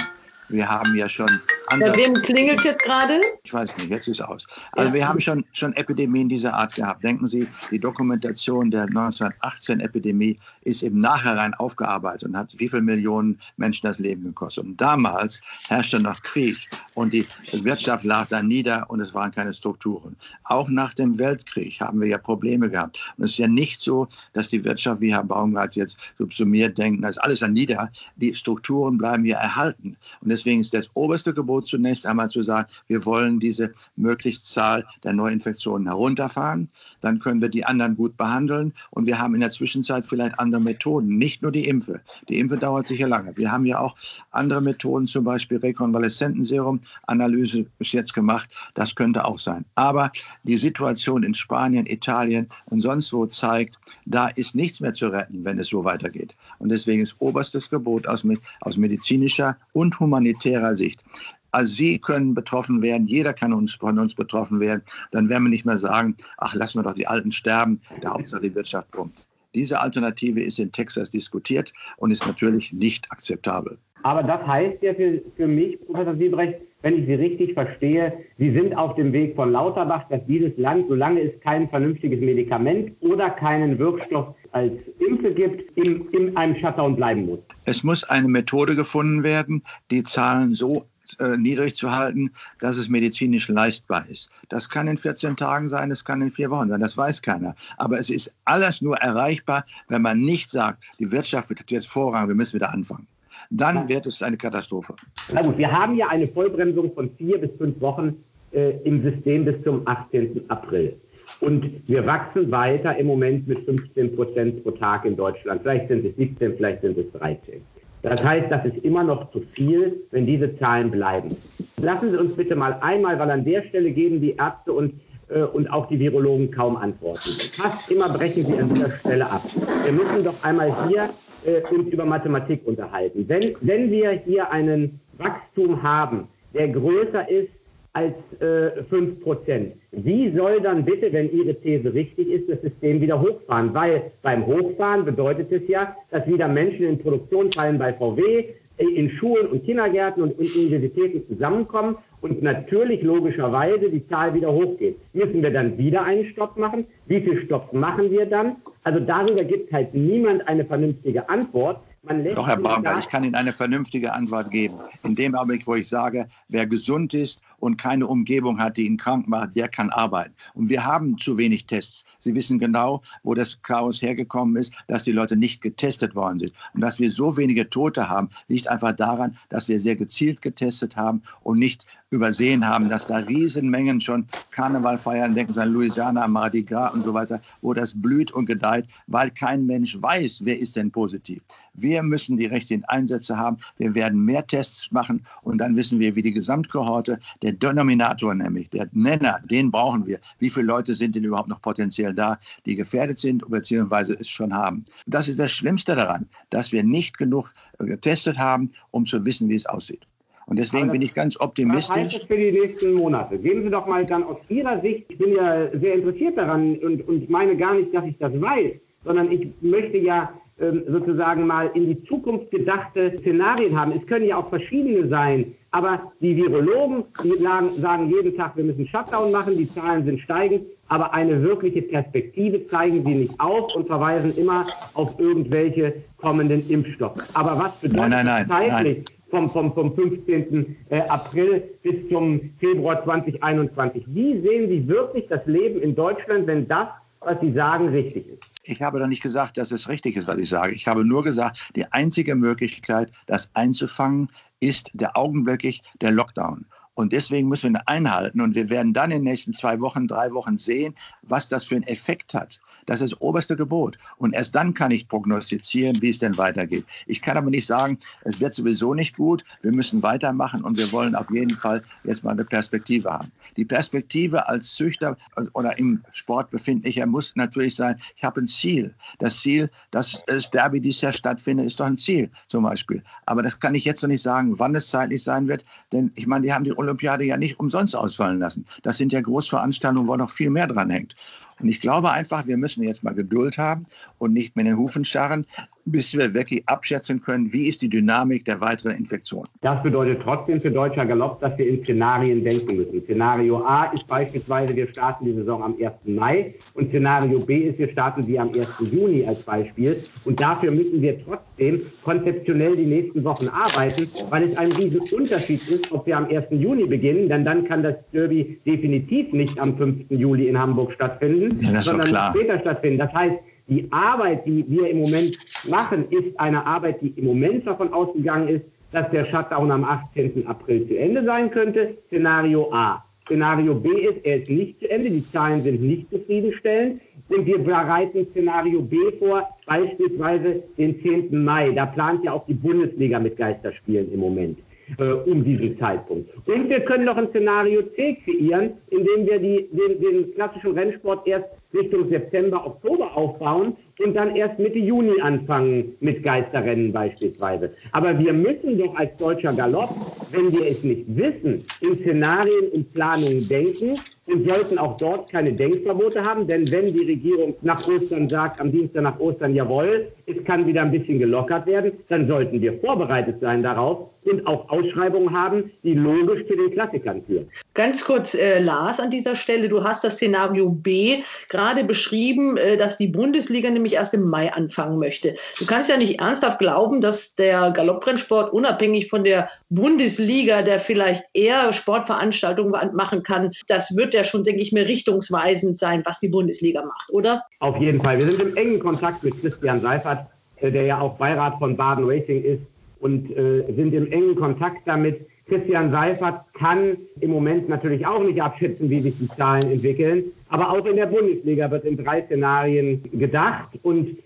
Wir haben ja schon. Bei wem klingelt jetzt gerade? Ich weiß nicht, jetzt ist es aus. Also, ja. wir haben schon, schon Epidemien dieser Art gehabt. Denken Sie, die Dokumentation der 1918-Epidemie ist im Nachhinein aufgearbeitet und hat wie viele Millionen Menschen das Leben gekostet. Und damals herrschte noch Krieg und die Wirtschaft lag da nieder und es waren keine Strukturen. Auch nach dem Weltkrieg haben wir ja Probleme gehabt. Und es ist ja nicht so, dass die Wirtschaft, wie Herr Baumgart jetzt subsumiert, denkt, da ist alles dann nieder. Die Strukturen bleiben ja erhalten. Und deswegen ist das oberste Gebot zunächst einmal zu sagen, wir wollen diese Möglichstzahl der Neuinfektionen herunterfahren. Dann können wir die anderen gut behandeln. Und wir haben in der Zwischenzeit vielleicht andere Methoden, nicht nur die Impfe. Die Impfe dauert sicher lange. Wir haben ja auch andere Methoden, zum Beispiel Rekonvaleszentenserum, Analyse bis jetzt gemacht. Das könnte auch sein. Aber die Situation in Spanien, Italien und sonst wo zeigt, da ist nichts mehr zu retten, wenn es so weitergeht. Und deswegen ist oberstes Gebot aus, aus medizinischer und humanitärer Sicht. Also Sie können betroffen werden, jeder kann uns, von uns betroffen werden. Dann werden wir nicht mehr sagen, ach, lassen wir doch die Alten sterben, der Hauptsache die Wirtschaft kommt. Diese Alternative ist in Texas diskutiert und ist natürlich nicht akzeptabel. Aber das heißt ja für, für mich, Professor Siebrecht, wenn ich Sie richtig verstehe, Sie sind auf dem Weg von Lauterbach, dass dieses Land, solange es kein vernünftiges Medikament oder keinen Wirkstoff als Impfe gibt, in, in einem Shutdown bleiben muss. Es muss eine Methode gefunden werden, die Zahlen so äh, niedrig zu halten, dass es medizinisch leistbar ist. Das kann in 14 Tagen sein, es kann in vier Wochen sein, das weiß keiner. Aber es ist alles nur erreichbar, wenn man nicht sagt, die Wirtschaft wird jetzt Vorrang, wir müssen wieder anfangen. Dann wird es eine Katastrophe. Na gut, wir haben ja eine Vollbremsung von vier bis fünf Wochen äh, im System bis zum 18. April. Und wir wachsen weiter im Moment mit 15 Prozent pro Tag in Deutschland. Vielleicht sind es 17, vielleicht sind es 13. Das heißt, das ist immer noch zu viel, wenn diese Zahlen bleiben. Lassen Sie uns bitte mal einmal, weil an der Stelle geben die Ärzte und, äh, und auch die Virologen kaum Antworten. Fast immer brechen sie an dieser Stelle ab. Wir müssen doch einmal hier äh, uns über Mathematik unterhalten. Wenn, wenn wir hier einen Wachstum haben, der größer ist als äh, 5%. Wie soll dann bitte, wenn Ihre These richtig ist, das System wieder hochfahren? Weil beim Hochfahren bedeutet es ja, dass wieder Menschen in Produktion fallen bei VW, äh, in Schulen und Kindergärten und Universitäten zusammenkommen und natürlich logischerweise die Zahl wieder hochgeht. Müssen wir dann wieder einen Stopp machen? Wie viel Stopps machen wir dann? Also darüber gibt halt niemand eine vernünftige Antwort. Doch, Herr Baumgart, ich kann Ihnen eine vernünftige Antwort geben. In dem Augenblick, wo ich sage, wer gesund ist und keine Umgebung hat, die ihn krank macht, der kann arbeiten. Und wir haben zu wenig Tests. Sie wissen genau, wo das Chaos hergekommen ist, dass die Leute nicht getestet worden sind. Und dass wir so wenige Tote haben, liegt einfach daran, dass wir sehr gezielt getestet haben und nicht übersehen haben, dass da Riesenmengen schon Karneval feiern, denken Sie an Louisiana, Mardi Gras und so weiter, wo das blüht und gedeiht, weil kein Mensch weiß, wer ist denn positiv. Wir müssen die richtigen Einsätze haben. Wir werden mehr Tests machen und dann wissen wir, wie die Gesamtkohorte, der Denominator nämlich, der Nenner, den brauchen wir. Wie viele Leute sind denn überhaupt noch potenziell da, die gefährdet sind bzw. es schon haben? Das ist das Schlimmste daran, dass wir nicht genug getestet haben, um zu wissen, wie es aussieht. Und deswegen das, bin ich ganz optimistisch. Was heißt das für die nächsten Monate? Geben Sie doch mal dann aus Ihrer Sicht, ich bin ja sehr interessiert daran und, und ich meine gar nicht, dass ich das weiß, sondern ich möchte ja sozusagen mal in die Zukunft gedachte Szenarien haben. Es können ja auch verschiedene sein, aber die Virologen die sagen, sagen jeden Tag, wir müssen Shutdown machen, die Zahlen sind steigend, aber eine wirkliche Perspektive zeigen sie nicht auf und verweisen immer auf irgendwelche kommenden Impfstoffe. Aber was bedeutet nein, nein, nein, zeitlich? Vom, vom, vom 15. Äh, April bis zum Februar 2021. Wie sehen Sie wirklich das Leben in Deutschland, wenn das, was Sie sagen, richtig ist? Ich habe doch nicht gesagt, dass es richtig ist, was ich sage. Ich habe nur gesagt, die einzige Möglichkeit, das einzufangen, ist der augenblicklich der Lockdown. Und deswegen müssen wir ihn einhalten. Und wir werden dann in den nächsten zwei Wochen, drei Wochen sehen, was das für einen Effekt hat. Das ist das oberste Gebot. Und erst dann kann ich prognostizieren, wie es denn weitergeht. Ich kann aber nicht sagen, es wird sowieso nicht gut, wir müssen weitermachen und wir wollen auf jeden Fall jetzt mal eine Perspektive haben. Die Perspektive als Züchter oder im Sport befindlicher muss natürlich sein, ich habe ein Ziel. Das Ziel, dass das Derby dieses Jahr stattfindet, ist doch ein Ziel zum Beispiel. Aber das kann ich jetzt noch nicht sagen, wann es zeitlich sein wird. Denn ich meine, die haben die Olympiade ja nicht umsonst ausfallen lassen. Das sind ja Großveranstaltungen, wo noch viel mehr dran hängt. Und ich glaube einfach, wir müssen jetzt mal Geduld haben und nicht mit den Hufen scharren, bis wir wirklich abschätzen können, wie ist die Dynamik der weiteren Infektion. Das bedeutet trotzdem für Deutscher Galopp, dass wir in Szenarien denken müssen. Szenario A ist beispielsweise, wir starten die Saison am 1. Mai und Szenario B ist, wir starten sie am 1. Juni als Beispiel. Und dafür müssen wir trotzdem konzeptionell die nächsten Wochen arbeiten, weil es ein riesen Unterschied ist, ob wir am 1. Juni beginnen, denn dann kann das Derby definitiv nicht am 5. Juli in Hamburg stattfinden, ja, sondern später stattfinden. Das heißt, die Arbeit, die wir im Moment machen, ist eine Arbeit, die im Moment davon ausgegangen ist, dass der Shutdown am 18. April zu Ende sein könnte. Szenario A. Szenario B ist, er ist nicht zu Ende, die Zahlen sind nicht zufriedenstellend. Und wir bereiten Szenario B vor, beispielsweise den 10. Mai. Da plant ja auch die Bundesliga mit Geisterspielen im Moment äh, um diesen Zeitpunkt. Und wir können noch ein Szenario C kreieren, indem wir die, den, den klassischen Rennsport erst Richtung September, Oktober aufbauen und dann erst Mitte Juni anfangen mit Geisterrennen beispielsweise. Aber wir müssen doch als deutscher Galopp, wenn wir es nicht wissen, in Szenarien und Planungen denken und sollten auch dort keine Denkverbote haben, denn wenn die Regierung nach Ostern sagt, am Dienstag nach Ostern, jawohl, es kann wieder ein bisschen gelockert werden, dann sollten wir vorbereitet sein darauf und auch Ausschreibungen haben, die logisch zu den Klassikern führen. Ganz kurz, äh, Lars, an dieser Stelle, du hast das Szenario B gerade beschrieben, äh, dass die Bundesliga nämlich erst im Mai anfangen möchte. Du kannst ja nicht ernsthaft glauben, dass der Galopprennsport unabhängig von der Bundesliga, der vielleicht eher Sportveranstaltungen machen kann, das wird ja schon, denke ich mir, richtungsweisend sein, was die Bundesliga macht, oder? Auf jeden Fall. Wir sind im engen Kontakt mit Christian Seifert, äh, der ja auch Beirat von Baden Racing ist und äh, sind im engen Kontakt damit. Christian Seifert kann im Moment natürlich auch nicht abschätzen, wie sich die Zahlen entwickeln. Aber auch in der Bundesliga wird in drei Szenarien gedacht. Und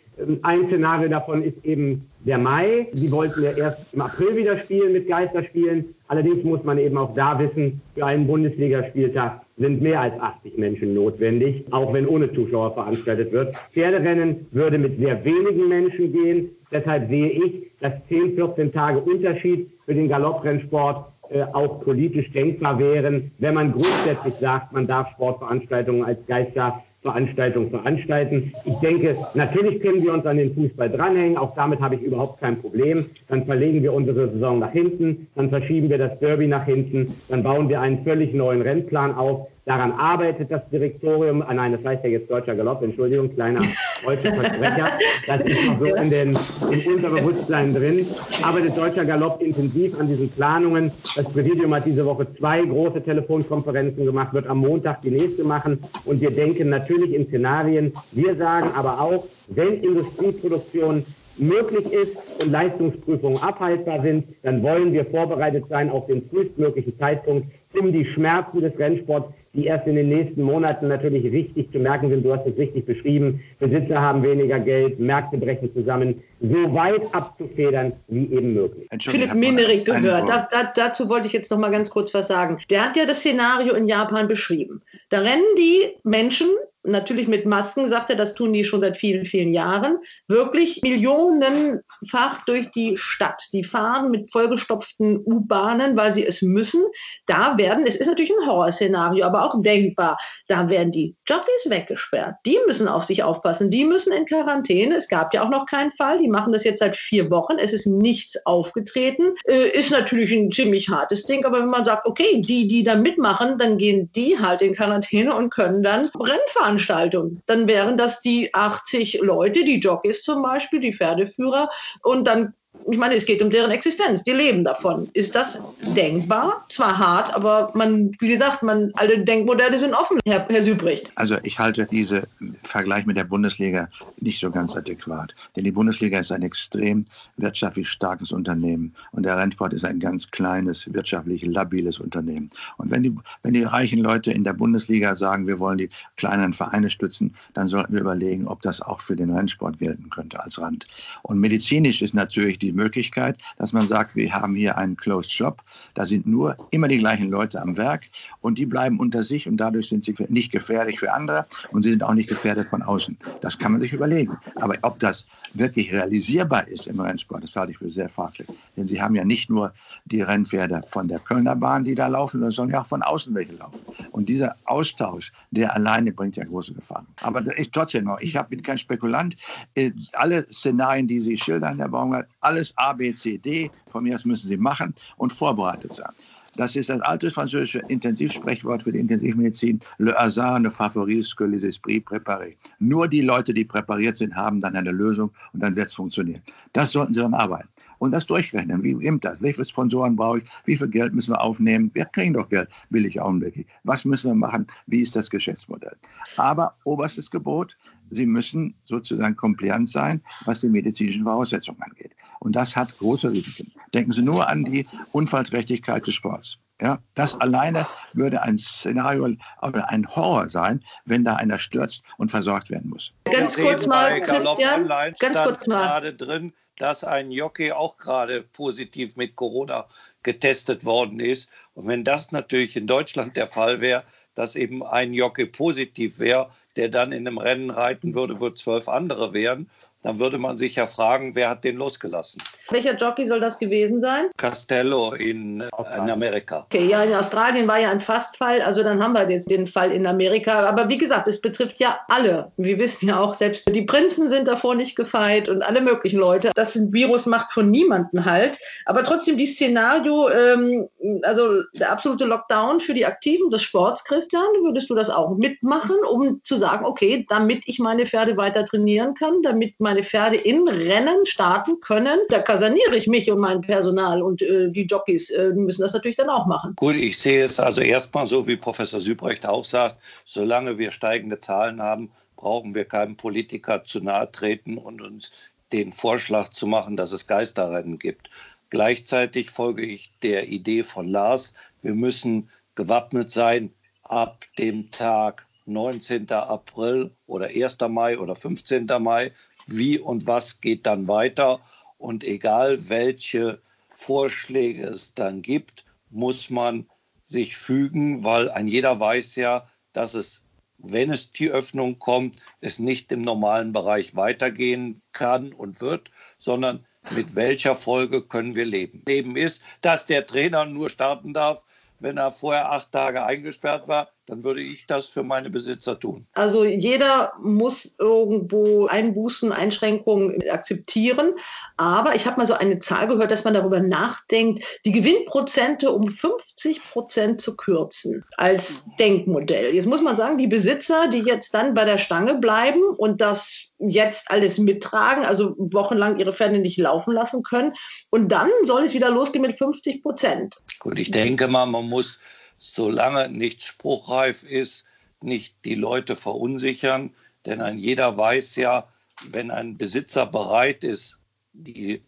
ein Szenario davon ist eben der Mai. Die wollten ja erst im April wieder spielen mit Geisterspielen. Allerdings muss man eben auch da wissen, für einen Bundesligaspieltag sind mehr als 80 Menschen notwendig, auch wenn ohne Zuschauer veranstaltet wird. Pferderennen würde mit sehr wenigen Menschen gehen. Deshalb sehe ich, dass 10, 14 Tage Unterschied für den Galopprennsport äh, auch politisch denkbar wären, wenn man grundsätzlich sagt, man darf Sportveranstaltungen als Geister Veranstaltung veranstalten. Ich denke, natürlich können wir uns an den Fußball dranhängen, auch damit habe ich überhaupt kein Problem. Dann verlegen wir unsere Saison nach hinten, dann verschieben wir das Derby nach hinten, dann bauen wir einen völlig neuen Rennplan auf. Daran arbeitet das Direktorium. Ah nein, das heißt ja jetzt Deutscher Galopp, Entschuldigung, kleiner deutscher Versprecher. Das ist noch so in den, im Unterbewusstsein drin. Arbeitet Deutscher Galopp intensiv an diesen Planungen. Das Präsidium hat diese Woche zwei große Telefonkonferenzen gemacht, wird am Montag die nächste machen. Und wir denken natürlich in Szenarien. Wir sagen aber auch, wenn Industrieproduktion möglich ist und Leistungsprüfungen abhaltbar sind, dann wollen wir vorbereitet sein auf den frühestmöglichen Zeitpunkt, um die Schmerzen des Rennsports die erst in den nächsten Monaten natürlich richtig zu merken sind. Du hast es richtig beschrieben. Besitzer haben weniger Geld, Märkte brechen zusammen. So weit abzufedern wie eben möglich. Philipp Minerik gehört. Da, da, dazu wollte ich jetzt noch mal ganz kurz was sagen. Der hat ja das Szenario in Japan beschrieben. Da rennen die Menschen natürlich mit Masken, sagt er, das tun die schon seit vielen, vielen Jahren, wirklich millionenfach durch die Stadt. Die fahren mit vollgestopften U-Bahnen, weil sie es müssen. Da werden, es ist natürlich ein Horrorszenario, aber auch denkbar, da werden die Jockeys weggesperrt. Die müssen auf sich aufpassen, die müssen in Quarantäne. Es gab ja auch noch keinen Fall, die machen das jetzt seit vier Wochen, es ist nichts aufgetreten. Äh, ist natürlich ein ziemlich hartes Ding, aber wenn man sagt, okay, die, die da mitmachen, dann gehen die halt in Quarantäne und können dann Rennen fahren Veranstaltung. Dann wären das die 80 Leute, die Jockeys zum Beispiel, die Pferdeführer. Und dann ich meine, es geht um deren Existenz, die leben davon. Ist das denkbar? Zwar hart, aber man, wie gesagt, man, alle Denkmodelle sind offen, Herr, Herr Sübricht. Also ich halte diesen Vergleich mit der Bundesliga nicht so ganz adäquat. Denn die Bundesliga ist ein extrem wirtschaftlich starkes Unternehmen und der Rennsport ist ein ganz kleines, wirtschaftlich labiles Unternehmen. Und wenn die, wenn die reichen Leute in der Bundesliga sagen, wir wollen die kleinen Vereine stützen, dann sollten wir überlegen, ob das auch für den Rennsport gelten könnte als Rand. Und medizinisch ist natürlich die Möglichkeit, dass man sagt, wir haben hier einen Closed Shop, da sind nur immer die gleichen Leute am Werk und die bleiben unter sich und dadurch sind sie nicht gefährlich für andere und sie sind auch nicht gefährdet von außen. Das kann man sich überlegen. Aber ob das wirklich realisierbar ist im Rennsport, das halte ich für sehr fraglich. Denn sie haben ja nicht nur die Rennpferde von der Kölner Bahn, die da laufen, sondern sollen ja auch von außen welche laufen. Und dieser Austausch, der alleine bringt ja große Gefahren. Aber ich trotzdem noch, ich bin kein Spekulant. Äh, alle Szenarien, die Sie schildern, Herr Baumgart, alles A, B, C, D, von mir aus müssen Sie machen und vorbereitet sein. Das ist das alte französische Intensivsprechwort für die Intensivmedizin. Le hasard ne favorise que les esprits préparés. Nur die Leute, die präpariert sind, haben dann eine Lösung und dann wird es funktionieren. Das sollten Sie dann arbeiten. Und das durchrechnen. Wie eben das? Viele Sponsoren brauche ich? Wie viel Geld müssen wir aufnehmen? Wir kriegen doch Geld, billig augenblicklich. Was müssen wir machen? Wie ist das Geschäftsmodell? Aber oberstes Gebot, Sie müssen sozusagen kompliant sein, was die medizinischen Voraussetzungen angeht. Und das hat große Risiken. Denken Sie nur an die Unfallträchtigkeit des Sports. Ja, das alleine würde ein Szenario oder ein Horror sein, wenn da einer stürzt und versorgt werden muss. Ganz kurz mal, Christian, ganz kurz mal. gerade drin, dass ein Jockey auch gerade positiv mit Corona getestet worden ist. Und wenn das natürlich in Deutschland der Fall wäre, dass eben ein Jockey positiv wäre, der dann in einem Rennen reiten würde, wo zwölf andere wären. Dann würde man sich ja fragen, wer hat den losgelassen? Welcher Jockey soll das gewesen sein? Castello in, in Amerika. Okay, ja, in Australien war ja ein Fastfall, also dann haben wir jetzt den Fall in Amerika. Aber wie gesagt, es betrifft ja alle. Wir wissen ja auch, selbst die Prinzen sind davor nicht gefeit und alle möglichen Leute. Das Virus macht von niemandem halt. Aber trotzdem, die Szenario, ähm, also der absolute Lockdown für die Aktiven des Sports, Christian, würdest du das auch mitmachen, um zu sagen, okay, damit ich meine Pferde weiter trainieren kann, damit meine Pferde in Rennen starten können, da kasaniere ich mich und mein Personal und äh, die Jockeys äh, müssen das natürlich dann auch machen. Gut, ich sehe es also erstmal so, wie Professor Sübrecht auch sagt, solange wir steigende Zahlen haben, brauchen wir keinem Politiker zu nahe treten und uns den Vorschlag zu machen, dass es Geisterrennen gibt. Gleichzeitig folge ich der Idee von Lars, wir müssen gewappnet sein ab dem Tag 19. April oder 1. Mai oder 15. Mai. Wie und was geht dann weiter? Und egal welche Vorschläge es dann gibt, muss man sich fügen, weil ein jeder weiß ja, dass es, wenn es die Öffnung kommt, es nicht im normalen Bereich weitergehen kann und wird, sondern mit welcher Folge können wir leben. Leben ist, dass der Trainer nur starten darf, wenn er vorher acht Tage eingesperrt war, dann würde ich das für meine Besitzer tun. Also jeder muss irgendwo Einbußen, Einschränkungen akzeptieren. Aber ich habe mal so eine Zahl gehört, dass man darüber nachdenkt, die Gewinnprozente um 50 Prozent zu kürzen als Denkmodell. Jetzt muss man sagen, die Besitzer, die jetzt dann bei der Stange bleiben und das jetzt alles mittragen, also wochenlang ihre Pferde nicht laufen lassen können. Und dann soll es wieder losgehen mit 50 Prozent. Gut, ich denke mal, man muss, solange nichts spruchreif ist, nicht die Leute verunsichern. Denn ein jeder weiß ja, wenn ein Besitzer bereit ist, die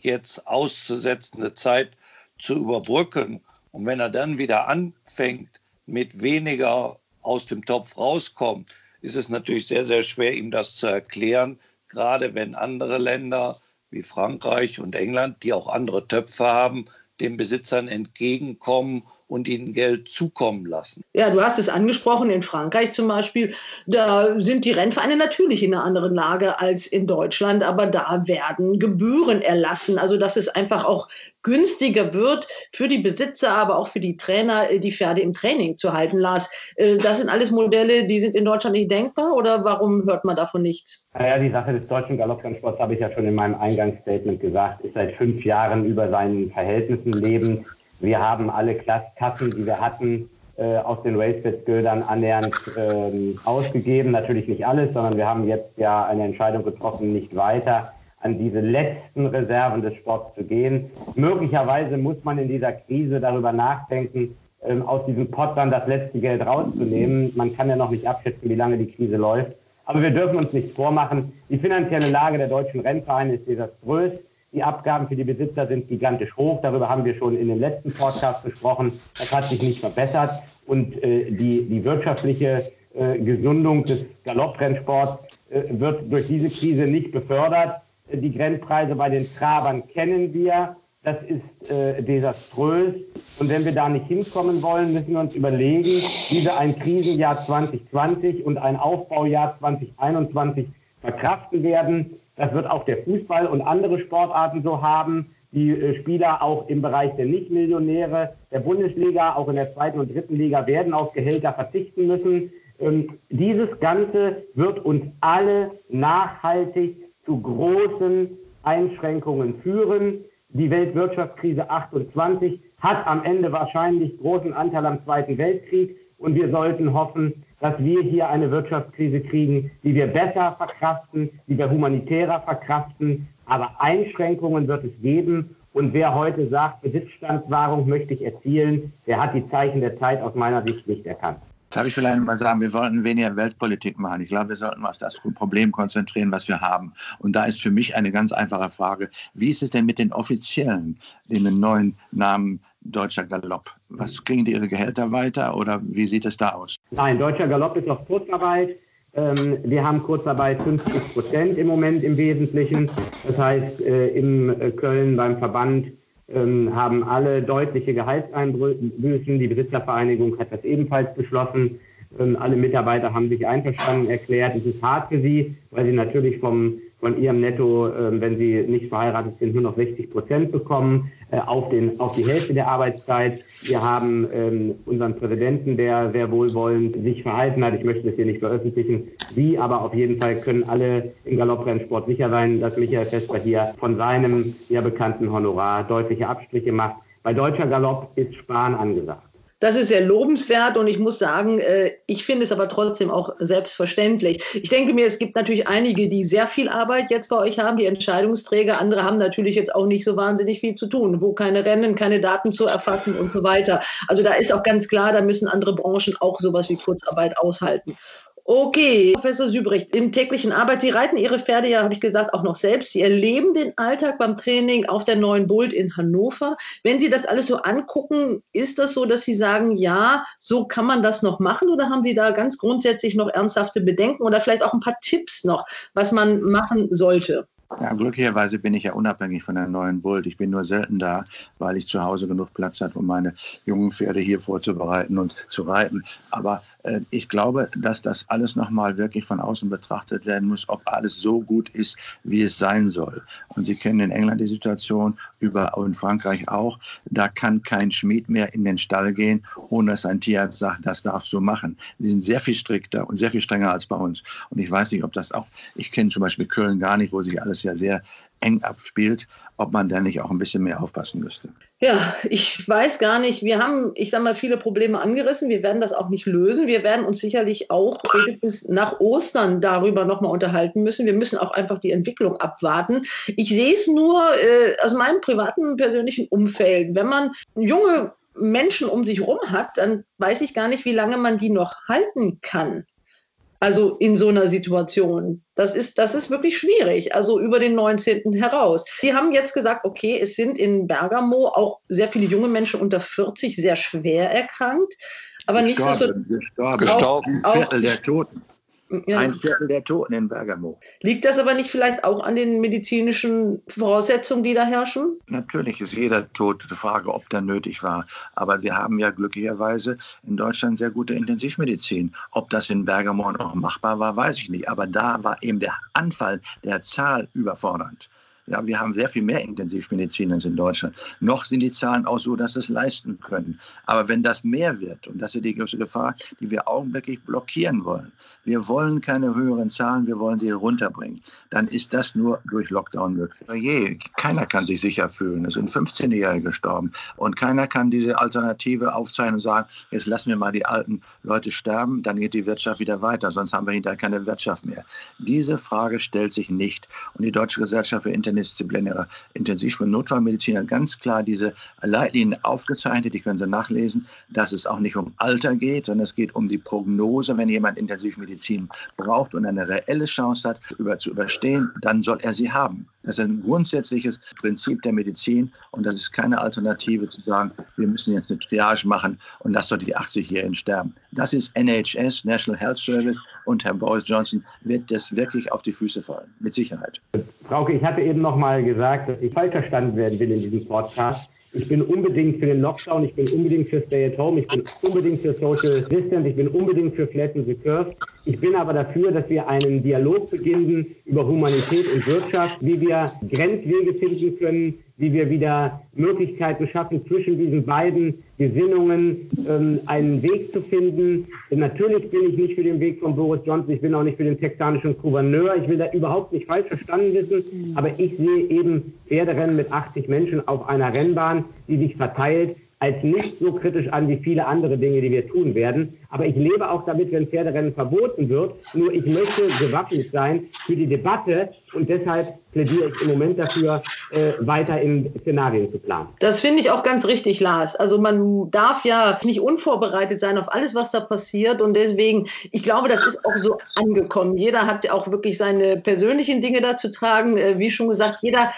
jetzt auszusetzende Zeit zu überbrücken und wenn er dann wieder anfängt, mit weniger aus dem Topf rauskommt, ist es natürlich sehr, sehr schwer, ihm das zu erklären, gerade wenn andere Länder wie Frankreich und England, die auch andere Töpfe haben, den Besitzern entgegenkommen und ihnen Geld zukommen lassen. Ja, du hast es angesprochen, in Frankreich zum Beispiel, da sind die Rennvereine natürlich in einer anderen Lage als in Deutschland, aber da werden Gebühren erlassen. Also dass es einfach auch günstiger wird für die Besitzer, aber auch für die Trainer, die Pferde im Training zu halten. Lars, äh, das sind alles Modelle, die sind in Deutschland nicht denkbar oder warum hört man davon nichts? Naja, die Sache des deutschen Galopprennsports habe ich ja schon in meinem Eingangsstatement gesagt, ist seit fünf Jahren über seinen Verhältnissen lebend wir haben alle Kassen, die wir hatten, äh, aus den Racebets-Geldern annähernd ähm, ausgegeben. Natürlich nicht alles, sondern wir haben jetzt ja eine Entscheidung getroffen, nicht weiter an diese letzten Reserven des Sports zu gehen. Möglicherweise muss man in dieser Krise darüber nachdenken, ähm, aus diesem Pot dann das letzte Geld rauszunehmen. Man kann ja noch nicht abschätzen, wie lange die Krise läuft. Aber wir dürfen uns nichts vormachen. Die finanzielle Lage der deutschen Rennvereine ist desaströs. Die Abgaben für die Besitzer sind gigantisch hoch. Darüber haben wir schon in den letzten Podcast gesprochen. Das hat sich nicht verbessert. Und äh, die, die wirtschaftliche äh, Gesundung des Galopprennsports äh, wird durch diese Krise nicht befördert. Die Grenzpreise bei den Trabern kennen wir. Das ist äh, desaströs. Und wenn wir da nicht hinkommen wollen, müssen wir uns überlegen, wie wir ein Krisenjahr 2020 und ein Aufbaujahr 2021 verkraften werden. Das wird auch der Fußball und andere Sportarten so haben. Die äh, Spieler auch im Bereich der Nichtmillionäre der Bundesliga, auch in der zweiten und dritten Liga, werden auf Gehälter verzichten müssen. Ähm, dieses Ganze wird uns alle nachhaltig zu großen Einschränkungen führen. Die Weltwirtschaftskrise 28 hat am Ende wahrscheinlich großen Anteil am Zweiten Weltkrieg und wir sollten hoffen, dass wir hier eine Wirtschaftskrise kriegen, die wir besser verkraften, die wir humanitärer verkraften. Aber Einschränkungen wird es geben. Und wer heute sagt, Besitzstandswahrung möchte ich erzielen, der hat die Zeichen der Zeit aus meiner Sicht nicht erkannt. Darf ich vielleicht mal sagen, wir sollten weniger Weltpolitik machen. Ich glaube, wir sollten uns auf das Problem konzentrieren, was wir haben. Und da ist für mich eine ganz einfache Frage. Wie ist es denn mit den Offiziellen, den neuen Namen Deutscher Galopp. Was kriegen die ihre Gehälter weiter oder wie sieht es da aus? Nein, Deutscher Galopp ist auf Kurzarbeit. Ähm, wir haben Kurzarbeit 50 Prozent im Moment im Wesentlichen. Das heißt, äh, in äh, Köln beim Verband ähm, haben alle deutliche Gehaltseinbüßen. Die Besitzervereinigung hat das ebenfalls beschlossen. Ähm, alle Mitarbeiter haben sich einverstanden erklärt. Es ist hart für sie, weil sie natürlich vom von ihrem Netto, äh, wenn sie nicht verheiratet sind, nur noch 60 Prozent bekommen, äh, auf, den, auf die Hälfte der Arbeitszeit. Wir haben ähm, unseren Präsidenten, der sehr wohlwollend sich verhalten hat. Ich möchte das hier nicht veröffentlichen. Wie, aber auf jeden Fall können alle im Galopprennsport sicher sein, dass Michael Vesper hier von seinem ja bekannten Honorar deutliche Abstriche macht. Bei deutscher Galopp ist Sparen angesagt. Das ist sehr lobenswert und ich muss sagen, äh, ich finde es aber trotzdem auch selbstverständlich. Ich denke mir, es gibt natürlich einige, die sehr viel Arbeit jetzt bei euch haben, die Entscheidungsträger. Andere haben natürlich jetzt auch nicht so wahnsinnig viel zu tun, wo keine Rennen, keine Daten zu erfassen und so weiter. Also da ist auch ganz klar, da müssen andere Branchen auch sowas wie Kurzarbeit aushalten. Okay, Professor Sübrecht, im täglichen Arbeit, Sie reiten Ihre Pferde ja, habe ich gesagt, auch noch selbst. Sie erleben den Alltag beim Training auf der neuen Bult in Hannover. Wenn Sie das alles so angucken, ist das so, dass Sie sagen, ja, so kann man das noch machen oder haben Sie da ganz grundsätzlich noch ernsthafte Bedenken oder vielleicht auch ein paar Tipps noch, was man machen sollte? Ja, glücklicherweise bin ich ja unabhängig von der neuen Bult. Ich bin nur selten da, weil ich zu Hause genug Platz habe, um meine jungen Pferde hier vorzubereiten und zu reiten. Aber ich glaube, dass das alles nochmal wirklich von außen betrachtet werden muss, ob alles so gut ist, wie es sein soll. Und Sie kennen in England die Situation, über in Frankreich auch. Da kann kein Schmied mehr in den Stall gehen, ohne dass ein Tierarzt sagt, das darfst du machen. Sie sind sehr viel strikter und sehr viel strenger als bei uns. Und ich weiß nicht, ob das auch, ich kenne zum Beispiel Köln gar nicht, wo sich alles ja sehr eng abspielt, ob man da nicht auch ein bisschen mehr aufpassen müsste. Ja, ich weiß gar nicht. Wir haben, ich sage mal, viele Probleme angerissen. Wir werden das auch nicht lösen. Wir werden uns sicherlich auch spätestens nach Ostern darüber nochmal unterhalten müssen. Wir müssen auch einfach die Entwicklung abwarten. Ich sehe es nur äh, aus meinem privaten, persönlichen Umfeld. Wenn man junge Menschen um sich herum hat, dann weiß ich gar nicht, wie lange man die noch halten kann. Also in so einer Situation. Das ist, das ist wirklich schwierig, also über den 19. heraus. Die haben jetzt gesagt, okay, es sind in Bergamo auch sehr viele junge Menschen unter 40 sehr schwer erkrankt. Aber nicht so. Gestorben. Gestorben. Auch, Viertel der Toten. Ja. Ein Viertel der Toten in Bergamo. Liegt das aber nicht vielleicht auch an den medizinischen Voraussetzungen, die da herrschen? Natürlich ist jeder Tod die Frage, ob der nötig war. Aber wir haben ja glücklicherweise in Deutschland sehr gute Intensivmedizin. Ob das in Bergamo noch machbar war, weiß ich nicht. Aber da war eben der Anfall der Zahl überfordernd. Ja, wir haben sehr viel mehr Intensivmediziner in Deutschland. Noch sind die Zahlen auch so, dass sie es leisten können. Aber wenn das mehr wird, und das ist die größte Gefahr, die wir augenblicklich blockieren wollen, wir wollen keine höheren Zahlen, wir wollen sie runterbringen, dann ist das nur durch Lockdown möglich. Je, keiner kann sich sicher fühlen. Es sind 15-Jährige gestorben. Und keiner kann diese Alternative aufzeigen und sagen, jetzt lassen wir mal die alten Leute sterben, dann geht die Wirtschaft wieder weiter, sonst haben wir hinterher keine Wirtschaft mehr. Diese Frage stellt sich nicht. Und die Deutsche Gesellschaft für Internet interdisziplinäre Intensiv- und Notfallmedizin hat ganz klar diese Leitlinien aufgezeichnet, die können Sie nachlesen, dass es auch nicht um Alter geht, sondern es geht um die Prognose, wenn jemand Intensivmedizin braucht und eine reelle Chance hat, über, zu überstehen, dann soll er sie haben. Das ist ein grundsätzliches Prinzip der Medizin und das ist keine Alternative zu sagen, wir müssen jetzt eine Triage machen und lass doch die 80-Jährigen sterben. Das ist NHS, National Health Service und Herr Boris Johnson wird das wirklich auf die Füße fallen, mit Sicherheit. Frauke, ich hatte eben noch mal gesagt, dass ich falsch verstanden werden will in diesem Podcast. Ich bin unbedingt für den Lockdown, ich bin unbedingt für Stay at Home, ich bin unbedingt für Social Distance, ich bin unbedingt für Flatten the Curve. Ich bin aber dafür, dass wir einen Dialog beginnen über Humanität und Wirtschaft, wie wir Grenzwege finden können, wie wir wieder Möglichkeiten schaffen, zwischen diesen beiden Gesinnungen ähm, einen Weg zu finden. Denn natürlich bin ich nicht für den Weg von Boris Johnson, ich bin auch nicht für den texanischen Gouverneur, ich will da überhaupt nicht falsch verstanden wissen, aber ich sehe eben Pferderennen mit 80 Menschen auf einer Rennbahn, die sich verteilt als nicht so kritisch an wie viele andere Dinge, die wir tun werden. Aber ich lebe auch damit, wenn Pferderennen verboten wird. Nur ich möchte gewappnet sein für die Debatte und deshalb plädiere ich im Moment dafür, äh, weiter in Szenarien zu planen. Das finde ich auch ganz richtig, Lars. Also man darf ja nicht unvorbereitet sein auf alles, was da passiert. Und deswegen, ich glaube, das ist auch so angekommen. Jeder hat auch wirklich seine persönlichen Dinge dazu tragen. Äh, wie schon gesagt, jeder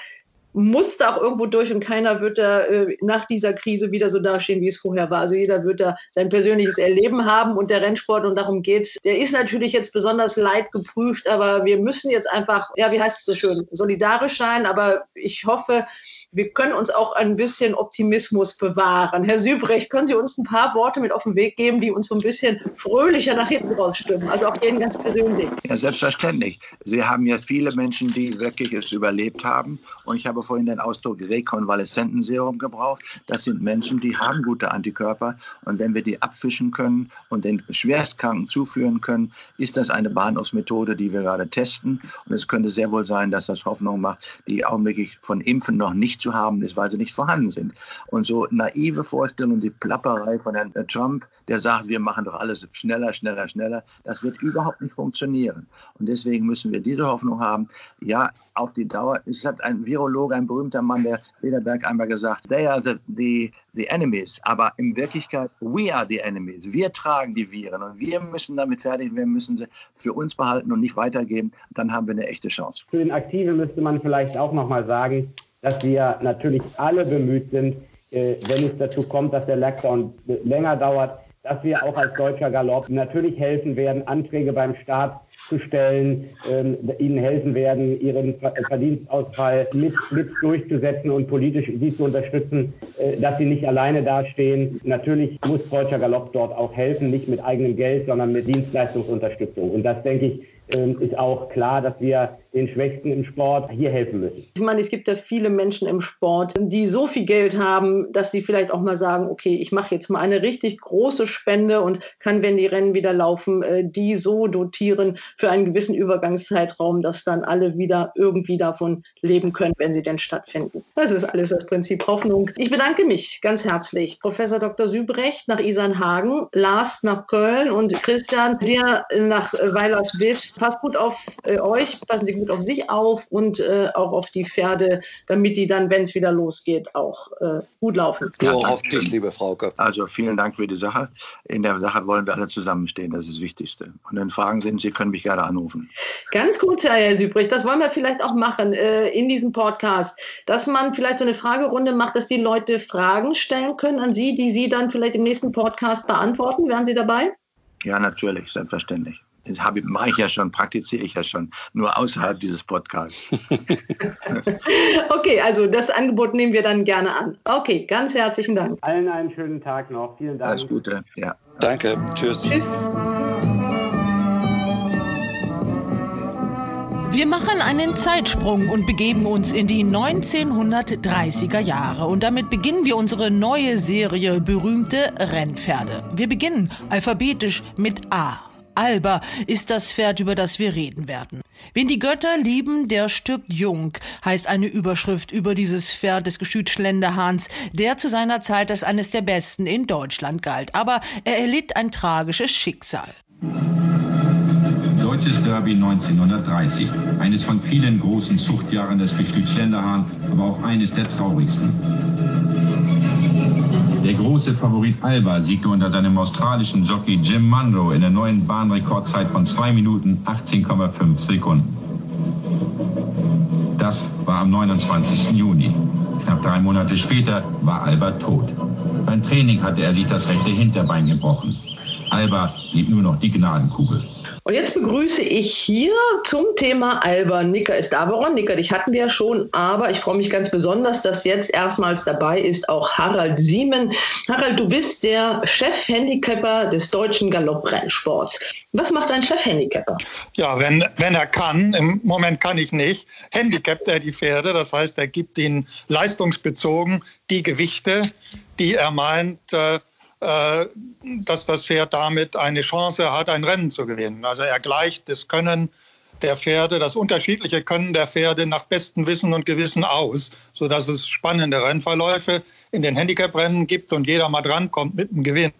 muss da auch irgendwo durch und keiner wird da äh, nach dieser Krise wieder so dastehen, wie es vorher war. Also jeder wird da sein persönliches Erleben haben und der Rennsport, und darum geht's, der ist natürlich jetzt besonders leidgeprüft, aber wir müssen jetzt einfach, ja, wie heißt es so schön, solidarisch sein, aber ich hoffe, wir können uns auch ein bisschen Optimismus bewahren. Herr Sübrecht, können Sie uns ein paar Worte mit auf den Weg geben, die uns so ein bisschen fröhlicher nach hinten rausstimmen? Also auch Ihnen ganz persönlich. Ja, selbstverständlich. Sie haben ja viele Menschen, die wirklich es überlebt haben. Und ich habe vorhin den Ausdruck Rekonvaleszentenserum gebraucht. Das sind Menschen, die haben gute Antikörper. Und wenn wir die abfischen können und den Schwerstkranken zuführen können, ist das eine Bahnhofsmethode, die wir gerade testen. Und es könnte sehr wohl sein, dass das Hoffnung macht, die augenblicklich von Impfen noch nicht zu haben ist, weil sie nicht vorhanden sind. Und so naive Vorstellungen, die Plapperei von Herrn Trump, der sagt, wir machen doch alles schneller, schneller, schneller, das wird überhaupt nicht funktionieren. Und deswegen müssen wir diese Hoffnung haben, ja, auf die Dauer, es hat ein Virologe, ein berühmter Mann, der Lederberg einmal gesagt, they are the, the, the enemies, aber in Wirklichkeit, we are the enemies. Wir tragen die Viren und wir müssen damit fertig, wir müssen sie für uns behalten und nicht weitergeben, dann haben wir eine echte Chance. Für den Aktiven müsste man vielleicht auch nochmal sagen, dass wir natürlich alle bemüht sind, äh, wenn es dazu kommt, dass der Lockdown länger dauert, dass wir auch als deutscher Galopp natürlich helfen werden, Anträge beim Staat zu stellen, ähm, ihnen helfen werden, ihren Verdienstausfall mit, mit durchzusetzen und politisch sie zu unterstützen, äh, dass sie nicht alleine dastehen. Natürlich muss Deutscher Galopp dort auch helfen, nicht mit eigenem Geld, sondern mit Dienstleistungsunterstützung. Und das, denke ich, ähm, ist auch klar, dass wir den Schwächsten im Sport hier helfen müssen. Ich meine, es gibt ja viele Menschen im Sport, die so viel Geld haben, dass die vielleicht auch mal sagen, okay, ich mache jetzt mal eine richtig große Spende und kann, wenn die Rennen wieder laufen, äh, die so dotieren für einen gewissen Übergangszeitraum, dass dann alle wieder irgendwie davon leben können, wenn sie denn stattfinden. Das ist alles das Prinzip Hoffnung. Ich bedanke mich ganz herzlich, Professor Dr. Sübrecht nach Isernhagen, Lars nach Köln und Christian dir nach Weilerswist passt gut auf äh, euch, passen Sie gut auf sich auf und äh, auch auf die Pferde, damit die dann, wenn es wieder losgeht, auch äh, gut laufen. So ja, auf dich, liebe Frauke. Also vielen Dank für die Sache. In der Sache wollen wir alle zusammenstehen, das ist das Wichtigste. Und wenn Fragen sind, Sie können mich gerne anrufen. Ganz kurz, Herr Sübrich, das wollen wir vielleicht auch machen äh, in diesem Podcast, dass man vielleicht so eine Fragerunde macht, dass die Leute Fragen stellen können an Sie, die Sie dann vielleicht im nächsten Podcast beantworten. Wären Sie dabei? Ja, natürlich, selbstverständlich. Das habe, mache ich ja schon, praktiziere ich ja schon, nur außerhalb dieses Podcasts. okay, also das Angebot nehmen wir dann gerne an. Okay, ganz herzlichen Dank. Allen einen schönen Tag noch. Vielen Dank. Alles Gute, ja. Danke, tschüss. Tschüss. Wir machen einen Zeitsprung und begeben uns in die 1930er Jahre. Und damit beginnen wir unsere neue Serie Berühmte Rennpferde. Wir beginnen alphabetisch mit A. Alba ist das Pferd, über das wir reden werden. Wen die Götter lieben, der stirbt jung, heißt eine Überschrift über dieses Pferd des Geschüt Schlenderhahns, der zu seiner Zeit als eines der besten in Deutschland galt. Aber er erlitt ein tragisches Schicksal. Deutsches Derby 1930. Eines von vielen großen Zuchtjahren des Geschüt Schlenderhahn, aber auch eines der traurigsten. Der große Favorit Alba siegte unter seinem australischen Jockey Jim Munro in der neuen Bahnrekordzeit von 2 Minuten 18,5 Sekunden. Das war am 29. Juni. Knapp drei Monate später war Alba tot. Beim Training hatte er sich das rechte Hinterbein gebrochen. Alba blieb nur noch die Gnadenkugel. Und jetzt begrüße ich hier zum Thema Alba Nicker ist Estaberon. Nicker, dich hatten wir ja schon, aber ich freue mich ganz besonders, dass jetzt erstmals dabei ist auch Harald Siemen. Harald, du bist der Chef-Handicapper des deutschen Galopprennsports. Was macht ein Chef-Handicapper? Ja, wenn, wenn er kann, im Moment kann ich nicht, handicapt er die Pferde. Das heißt, er gibt ihnen leistungsbezogen die Gewichte, die er meint, äh, dass das Pferd damit eine Chance hat, ein Rennen zu gewinnen. Also er gleicht das Können der Pferde, das unterschiedliche Können der Pferde nach bestem Wissen und Gewissen aus, sodass es spannende Rennverläufe in den Handicap-Rennen gibt und jeder mal drankommt mit dem Gewinn.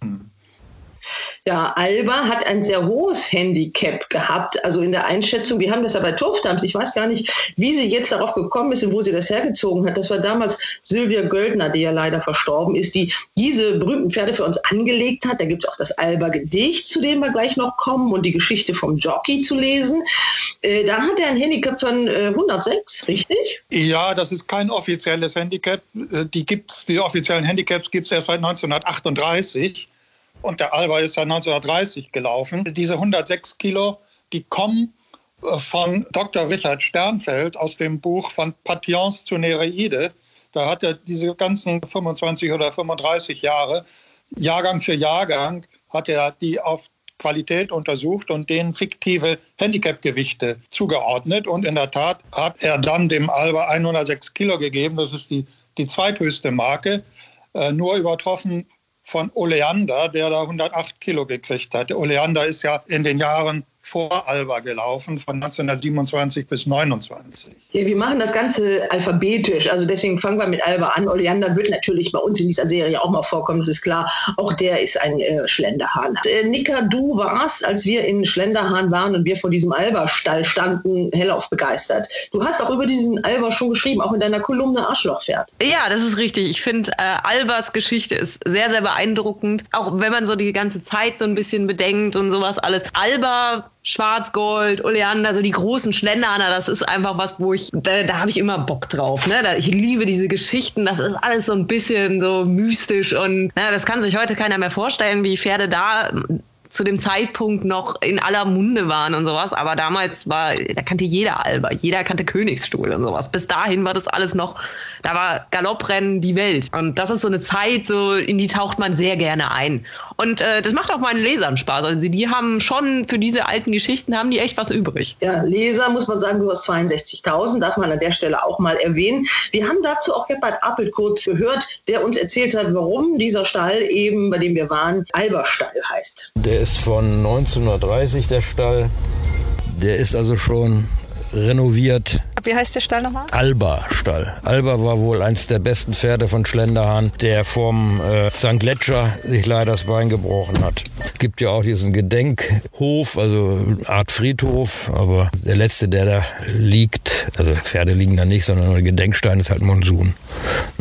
Ja, Alba hat ein sehr hohes Handicap gehabt, also in der Einschätzung. Wir haben das ja bei Turfdams. Ich weiß gar nicht, wie sie jetzt darauf gekommen ist und wo sie das hergezogen hat. Das war damals Sylvia Göldner, die ja leider verstorben ist, die diese berühmten Pferde für uns angelegt hat. Da gibt es auch das Alba-Gedicht, zu dem wir gleich noch kommen, und die Geschichte vom Jockey zu lesen. Äh, da hat er ein Handicap von äh, 106, richtig? Ja, das ist kein offizielles Handicap. Äh, die, gibt's, die offiziellen Handicaps gibt es erst seit 1938 und der Alba ist ja 1930 gelaufen. Diese 106 Kilo, die kommen äh, von Dr. Richard Sternfeld aus dem Buch von Patience zu Nereide. Da hat er diese ganzen 25 oder 35 Jahre, Jahrgang für Jahrgang, hat er die auf Qualität untersucht und denen fiktive Handicapgewichte zugeordnet. Und in der Tat hat er dann dem Alba 106 Kilo gegeben. Das ist die, die zweithöchste Marke, äh, nur übertroffen von Oleander, der da 108 Kilo gekriegt hat. Oleander ist ja in den Jahren vor Alba gelaufen, von 1927 bis 1929. Ja, wir machen das Ganze alphabetisch, also deswegen fangen wir mit Alba an. Oleander wird natürlich bei uns in dieser Serie auch mal vorkommen, das ist klar. Auch der ist ein äh, Schlenderhahn. Äh, Nika, du warst, als wir in Schlenderhahn waren und wir vor diesem Alba-Stall standen, hellauf begeistert. Du hast auch über diesen Alba schon geschrieben, auch in deiner Kolumne Arschlochpferd. Ja, das ist richtig. Ich finde, äh, Albas Geschichte ist sehr, sehr beeindruckend. Auch wenn man so die ganze Zeit so ein bisschen bedenkt und sowas alles. Alba Schwarzgold, Oleander, so die großen Schlenderaner, das ist einfach was, wo ich, da, da habe ich immer Bock drauf. Ne? Ich liebe diese Geschichten, das ist alles so ein bisschen so mystisch und na, das kann sich heute keiner mehr vorstellen, wie Pferde da zu dem Zeitpunkt noch in aller Munde waren und sowas. Aber damals war, da kannte jeder Alba, jeder kannte Königsstuhl und sowas. Bis dahin war das alles noch, da war Galopprennen die Welt. Und das ist so eine Zeit, so in die taucht man sehr gerne ein. Und äh, das macht auch meinen Lesern Spaß. Also die haben schon für diese alten Geschichten haben die echt was übrig. Ja, Leser muss man sagen, du hast 62.000, darf man an der Stelle auch mal erwähnen. Wir haben dazu auch Gebhard Appel kurz gehört, der uns erzählt hat, warum dieser Stall eben, bei dem wir waren, Alberstall heißt. Der ist von 1930, der Stall. Der ist also schon renoviert. Wie heißt der Stall nochmal? Alba-Stall. Alba war wohl eins der besten Pferde von Schlenderhahn, der vom äh, St. Gletscher sich leider das Bein gebrochen hat. Es gibt ja auch diesen Gedenkhof, also eine Art Friedhof, aber der letzte, der da liegt, also Pferde liegen da nicht, sondern ein Gedenkstein ist halt Monsun.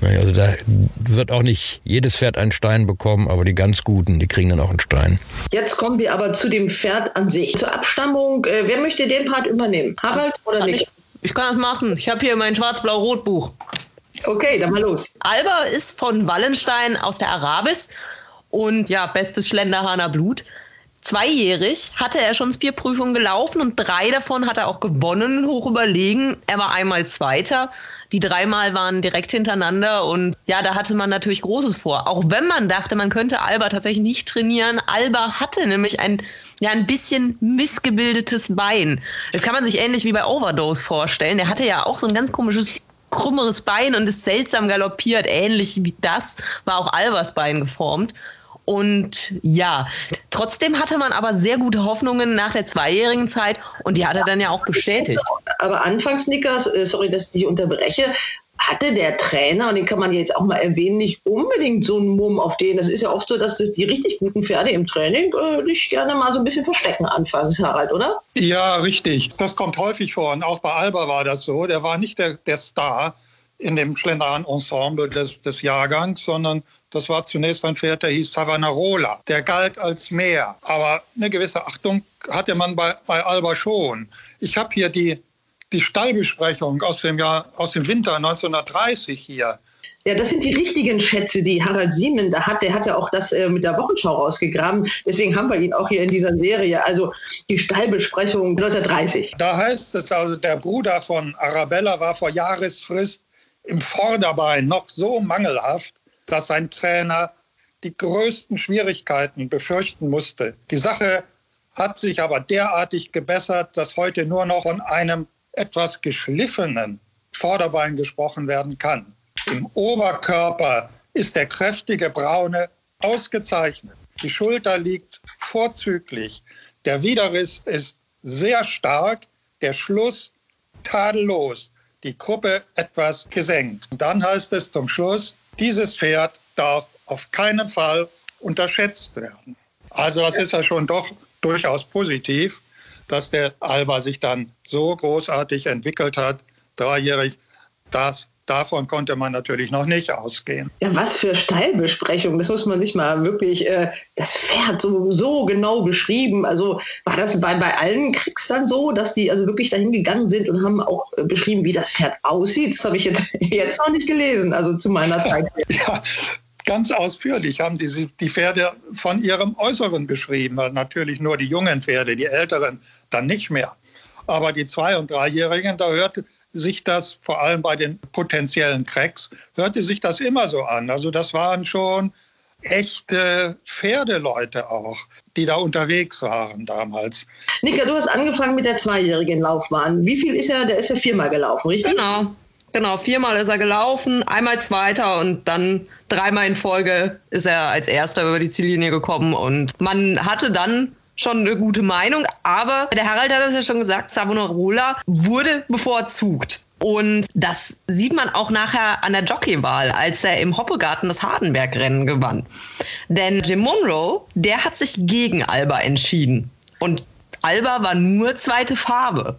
Also da wird auch nicht jedes Pferd einen Stein bekommen, aber die ganz Guten, die kriegen dann auch einen Stein. Jetzt kommen wir aber zu dem Pferd an sich. Zur Abstammung, äh, wer möchte den Part übernehmen? Harald oder nicht? Ich, kann das machen. Ich habe hier mein Schwarz-Blau-Rot-Buch. Okay, dann mal los. Alba ist von Wallenstein aus der Arabis und ja, bestes Schlenderhahner Blut. Zweijährig hatte er schon vier Prüfungen gelaufen und drei davon hat er auch gewonnen, hoch überlegen. Er war einmal Zweiter. Die dreimal waren direkt hintereinander und ja, da hatte man natürlich Großes vor. Auch wenn man dachte, man könnte Alba tatsächlich nicht trainieren. Alba hatte nämlich ein ja ein bisschen missgebildetes Bein. Das kann man sich ähnlich wie bei Overdose vorstellen. Der hatte ja auch so ein ganz komisches krümmeres Bein und ist seltsam galoppiert, ähnlich wie das war auch Albers Bein geformt. Und ja, trotzdem hatte man aber sehr gute Hoffnungen nach der zweijährigen Zeit und die hat er dann ja auch bestätigt. Aber anfangs, Nikas, äh, sorry, dass ich dich unterbreche, hatte der Trainer, und den kann man jetzt auch mal erwähnen, nicht unbedingt so einen Mumm auf den. Das ist ja oft so, dass die richtig guten Pferde im Training äh, dich gerne mal so ein bisschen verstecken anfangs, Harald, oder? Ja, richtig. Das kommt häufig vor. Und auch bei Alba war das so. Der war nicht der, der Star in dem Schlendern-Ensemble des, des Jahrgangs, sondern das war zunächst ein Pferd, der hieß Savonarola. Der galt als Meer. Aber eine gewisse Achtung hatte man bei, bei Alba schon. Ich habe hier die die Stallbesprechung aus dem Jahr, aus dem Winter 1930 hier. Ja, das sind die richtigen Schätze, die Harald Siemen da hat. Der hat ja auch das äh, mit der Wochenschau rausgegraben. Deswegen haben wir ihn auch hier in dieser Serie. Also die Stallbesprechung 1930. Da heißt es also, der Bruder von Arabella war vor Jahresfrist im Vorderbein noch so mangelhaft, dass sein Trainer die größten Schwierigkeiten befürchten musste. Die Sache hat sich aber derartig gebessert, dass heute nur noch von einem etwas geschliffenen Vorderbein gesprochen werden kann. Im Oberkörper ist der kräftige braune ausgezeichnet. Die Schulter liegt vorzüglich. Der Widerriss ist sehr stark, der Schluss tadellos, die Gruppe etwas gesenkt. Und dann heißt es zum Schluss, dieses Pferd darf auf keinen Fall unterschätzt werden. Also das ist ja schon doch durchaus positiv dass der Alba sich dann so großartig entwickelt hat, dreijährig, das Davon konnte man natürlich noch nicht ausgehen. Ja, was für Stallbesprechung. Das muss man sich mal wirklich, äh, das Pferd so, so genau beschrieben. Also war das bei, bei allen Kriegs dann so, dass die also wirklich dahin gegangen sind und haben auch äh, beschrieben, wie das Pferd aussieht? Das habe ich jetzt, jetzt noch nicht gelesen, also zu meiner Zeit. ja, ganz ausführlich haben die, die Pferde von ihrem Äußeren beschrieben. Also natürlich nur die jungen Pferde, die älteren dann nicht mehr. Aber die Zwei- und Dreijährigen, da hört, sich das vor allem bei den potenziellen Cracks, hörte sich das immer so an. Also das waren schon echte Pferdeleute auch, die da unterwegs waren damals. Nika, du hast angefangen mit der zweijährigen Laufbahn. Wie viel ist er? Der ist ja viermal gelaufen, richtig? Genau. Genau, viermal ist er gelaufen, einmal Zweiter und dann dreimal in Folge ist er als Erster über die Ziellinie gekommen. Und man hatte dann schon eine gute Meinung, aber der Harald hat es ja schon gesagt, Savonarola wurde bevorzugt. Und das sieht man auch nachher an der Jockeywahl, als er im Hoppegarten das Hardenberg-Rennen gewann. Denn Jim Monroe, der hat sich gegen Alba entschieden. Und Alba war nur zweite Farbe.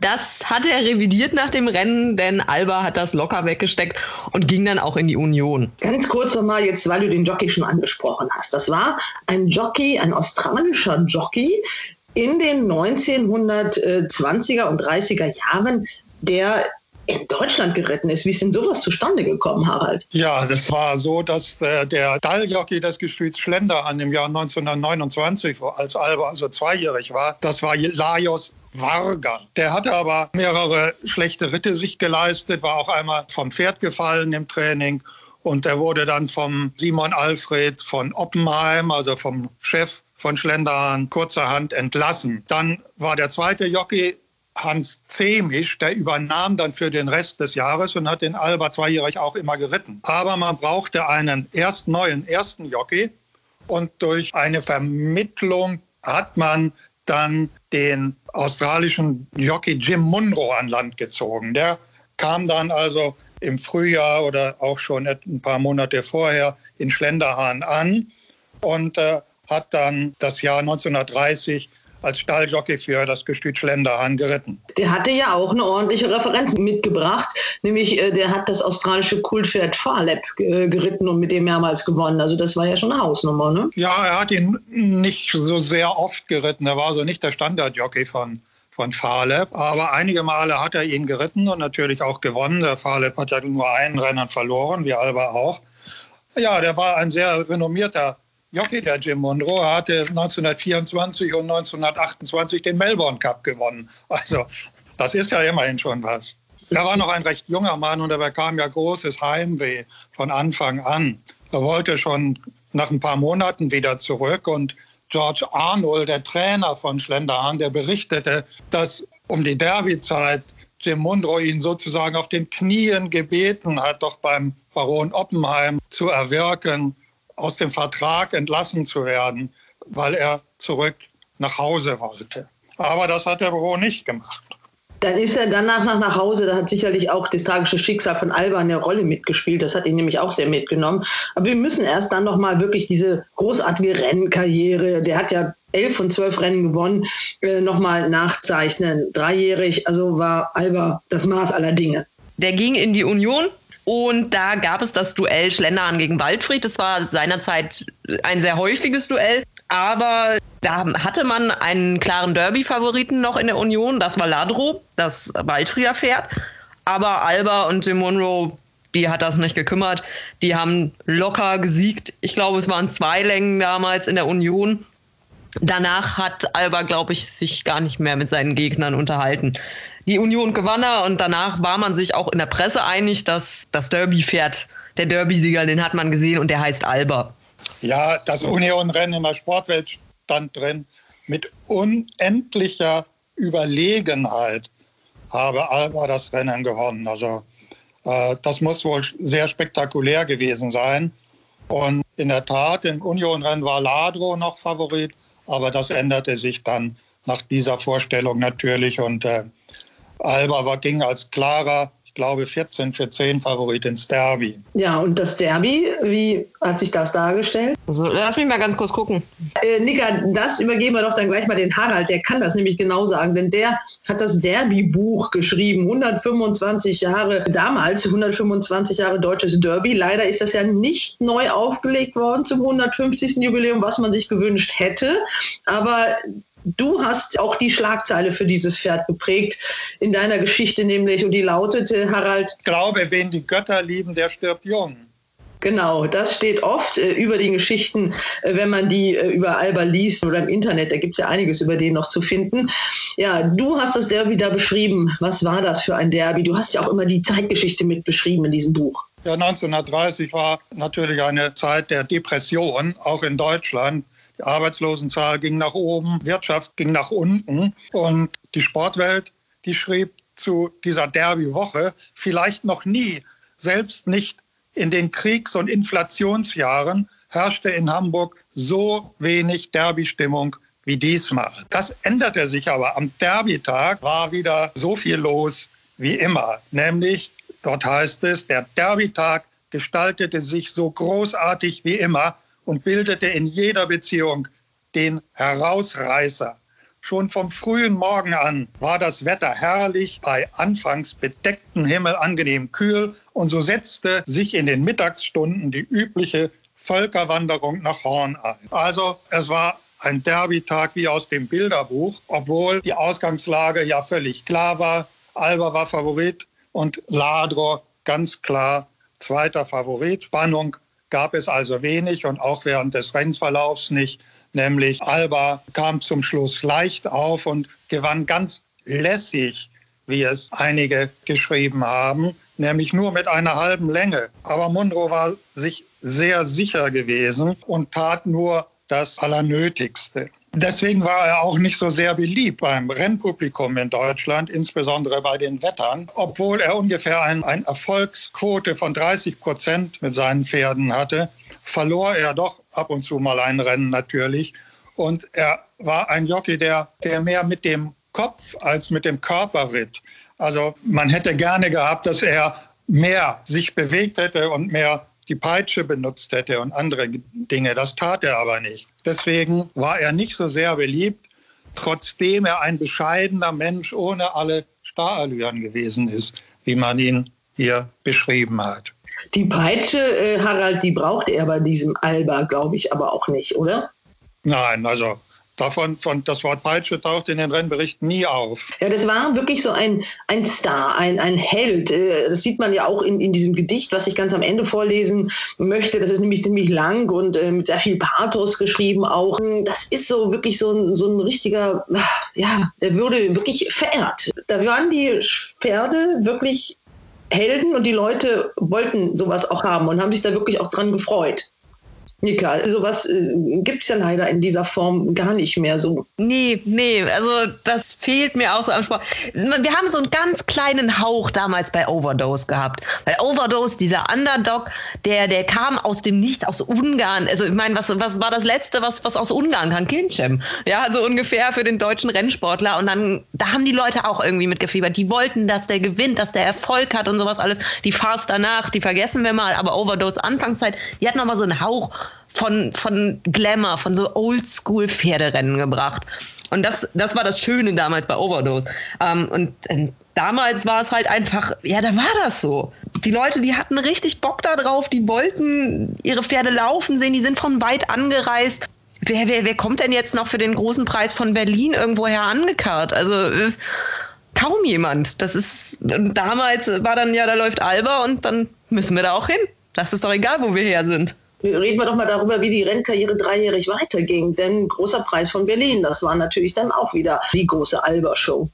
Das hat er revidiert nach dem Rennen, denn Alba hat das locker weggesteckt und ging dann auch in die Union. Ganz kurz nochmal jetzt, weil du den Jockey schon angesprochen hast. Das war ein Jockey, ein australischer Jockey in den 1920er und 30er Jahren, der in Deutschland geritten ist. Wie ist denn sowas zustande gekommen, Harald? Ja, das war so, dass äh, der Stalljockey des Gestüts Schlender an dem Jahr 1929, als Alba also zweijährig war, das war Lajos Varga. Der hatte aber mehrere schlechte Ritte sich geleistet, war auch einmal vom Pferd gefallen im Training und er wurde dann vom Simon Alfred von Oppenheim, also vom Chef von Schlenderhahn, kurzerhand entlassen. Dann war der zweite Jockey Hans Zemisch, der übernahm dann für den Rest des Jahres und hat den Alba zweijährig auch immer geritten. Aber man brauchte einen erst neuen ersten Jockey und durch eine Vermittlung hat man dann den australischen Jockey Jim Munro an Land gezogen. Der kam dann also im Frühjahr oder auch schon ein paar Monate vorher in Schlenderhahn an und äh, hat dann das Jahr 1930 als Stalljockey für das Gestüt Schlenderhahn geritten. Der hatte ja auch eine ordentliche Referenz mitgebracht, nämlich äh, der hat das australische Kultpferd Farlep äh, geritten und mit dem mehrmals gewonnen. Also das war ja schon eine Hausnummer, ne? Ja, er hat ihn nicht so sehr oft geritten. Er war also nicht der Standardjockey von von Farlep. Aber einige Male hat er ihn geritten und natürlich auch gewonnen. Der Farlep hat ja nur einen Rennen verloren, wie Alba auch. Ja, der war ein sehr renommierter Jockey, der Jim Monroe, hatte 1924 und 1928 den Melbourne Cup gewonnen. Also das ist ja immerhin schon was. Er war noch ein recht junger Mann und er bekam ja großes Heimweh von Anfang an. Er wollte schon nach ein paar Monaten wieder zurück und George Arnold, der Trainer von Schlenderhahn, der berichtete, dass um die Derbyzeit Jim Monroe ihn sozusagen auf den Knien gebeten hat, doch beim Baron Oppenheim zu erwirken aus dem Vertrag entlassen zu werden, weil er zurück nach Hause wollte. Aber das hat der Büro nicht gemacht. Dann ist er danach nach, nach Hause. Da hat sicherlich auch das tragische Schicksal von Alba eine Rolle mitgespielt. Das hat ihn nämlich auch sehr mitgenommen. Aber wir müssen erst dann nochmal wirklich diese großartige Rennkarriere, der hat ja elf von zwölf Rennen gewonnen, äh, nochmal nachzeichnen. Dreijährig, also war Alba das Maß aller Dinge. Der ging in die Union, und da gab es das Duell Schlendern gegen Waldfried. Das war seinerzeit ein sehr häufiges Duell. Aber da hatte man einen klaren Derby-Favoriten noch in der Union. Das war Ladro, das Waldfrieder Pferd. Aber Alba und Jim Monroe, die hat das nicht gekümmert. Die haben locker gesiegt. Ich glaube, es waren zwei Längen damals in der Union. Danach hat Alba, glaube ich, sich gar nicht mehr mit seinen Gegnern unterhalten die Union gewann er und danach war man sich auch in der Presse einig, dass das Derby fährt. Der Derby-Sieger, den hat man gesehen und der heißt Alba. Ja, das Union-Rennen in der Sportwelt stand drin. Mit unendlicher Überlegenheit habe Alba das Rennen gewonnen. Also äh, das muss wohl sehr spektakulär gewesen sein. Und in der Tat, im Union-Rennen war Ladro noch Favorit, aber das änderte sich dann nach dieser Vorstellung natürlich. Und äh, Alba war, ging als klarer, ich glaube, 14 für 10 Favorit ins Derby. Ja, und das Derby, wie hat sich das dargestellt? Also, lass mich mal ganz kurz gucken. Äh, Nika, das übergeben wir doch dann gleich mal den Harald, der kann das nämlich genau sagen, denn der hat das Derby-Buch geschrieben, 125 Jahre, damals 125 Jahre deutsches Derby. Leider ist das ja nicht neu aufgelegt worden zum 150. Jubiläum, was man sich gewünscht hätte. Aber Du hast auch die Schlagzeile für dieses Pferd geprägt in deiner Geschichte nämlich und die lautete, Harald. Ich glaube, wen die Götter lieben, der stirbt jung. Genau, das steht oft äh, über die Geschichten, äh, wenn man die äh, über Alba liest oder im Internet. Da gibt es ja einiges über den noch zu finden. Ja, du hast das Derby da beschrieben. Was war das für ein Derby? Du hast ja auch immer die Zeitgeschichte mit beschrieben in diesem Buch. Ja, 1930 war natürlich eine Zeit der Depression, auch in Deutschland. Die Arbeitslosenzahl ging nach oben, Wirtschaft ging nach unten und die Sportwelt, die schrieb zu dieser Derby-Woche vielleicht noch nie, selbst nicht in den Kriegs- und Inflationsjahren herrschte in Hamburg so wenig Derby-Stimmung wie diesmal. Das änderte sich aber. Am Derby-Tag war wieder so viel los wie immer. Nämlich, dort heißt es, der Derby-Tag gestaltete sich so großartig wie immer und bildete in jeder Beziehung den Herausreißer. Schon vom frühen Morgen an war das Wetter herrlich, bei anfangs bedecktem Himmel angenehm kühl und so setzte sich in den Mittagsstunden die übliche Völkerwanderung nach Horn ein. Also es war ein Derbytag wie aus dem Bilderbuch, obwohl die Ausgangslage ja völlig klar war. Alba war Favorit und Ladro ganz klar zweiter Favorit. Spannung gab es also wenig und auch während des Rennverlaufs nicht nämlich Alba kam zum Schluss leicht auf und gewann ganz lässig, wie es einige geschrieben haben, nämlich nur mit einer halben Länge. Aber Munro war sich sehr sicher gewesen und tat nur das Allernötigste. Deswegen war er auch nicht so sehr beliebt beim Rennpublikum in Deutschland, insbesondere bei den Wettern, obwohl er ungefähr eine ein Erfolgsquote von 30 Prozent mit seinen Pferden hatte, verlor er doch ab und zu mal ein Rennen natürlich. Und er war ein Jockey, der, der mehr mit dem Kopf als mit dem Körper ritt. Also man hätte gerne gehabt, dass er mehr sich bewegt hätte und mehr die Peitsche benutzt hätte und andere Dinge. Das tat er aber nicht. Deswegen war er nicht so sehr beliebt, trotzdem er ein bescheidener Mensch ohne alle Starallüren gewesen ist, wie man ihn hier beschrieben hat. Die Peitsche, äh, Harald, die braucht er bei diesem Alba, glaube ich, aber auch nicht, oder? Nein, also davon, von, das Wort Peitsche taucht in den Rennberichten nie auf. Ja, das war wirklich so ein, ein Star, ein, ein Held. Äh, das sieht man ja auch in, in diesem Gedicht, was ich ganz am Ende vorlesen möchte. Das ist nämlich ziemlich lang und äh, mit sehr viel Pathos geschrieben auch. Das ist so wirklich so ein, so ein richtiger, ja, der würde wirklich verehrt. Da waren die Pferde wirklich Helden und die Leute wollten sowas auch haben und haben sich da wirklich auch dran gefreut. Nika, sowas äh, gibt es ja leider in dieser Form gar nicht mehr so. Nee, nee, also das fehlt mir auch so am Sport. Wir haben so einen ganz kleinen Hauch damals bei Overdose gehabt. Weil Overdose, dieser Underdog, der, der kam aus dem Nicht, aus Ungarn. Also ich meine, was, was war das Letzte, was, was aus Ungarn kam? Kilchem. Ja, so ungefähr für den deutschen Rennsportler. Und dann, da haben die Leute auch irgendwie mitgefiebert. Die wollten, dass der gewinnt, dass der Erfolg hat und sowas alles. Die Fahrs danach, die vergessen wir mal. Aber Overdose Anfangszeit, die hat nochmal so einen Hauch von, von Glamour, von so Oldschool-Pferderennen gebracht. Und das, das war das Schöne damals bei Overdose. Ähm, und äh, damals war es halt einfach, ja, da war das so. Die Leute, die hatten richtig Bock da drauf, die wollten ihre Pferde laufen sehen, die sind von weit angereist. Wer, wer, wer kommt denn jetzt noch für den großen Preis von Berlin irgendwoher angekarrt? Also äh, kaum jemand. Das ist, damals war dann ja, da läuft Alba und dann müssen wir da auch hin. Das ist doch egal, wo wir her sind reden wir doch mal darüber, wie die Rennkarriere dreijährig weiterging. Denn großer Preis von Berlin, das war natürlich dann auch wieder die große Alber-Show.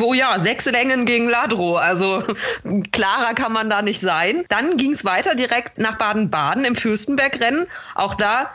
Oh ja, sechs Längen gegen Ladro. Also klarer kann man da nicht sein. Dann ging es weiter direkt nach Baden-Baden im Fürstenberg-Rennen. Auch da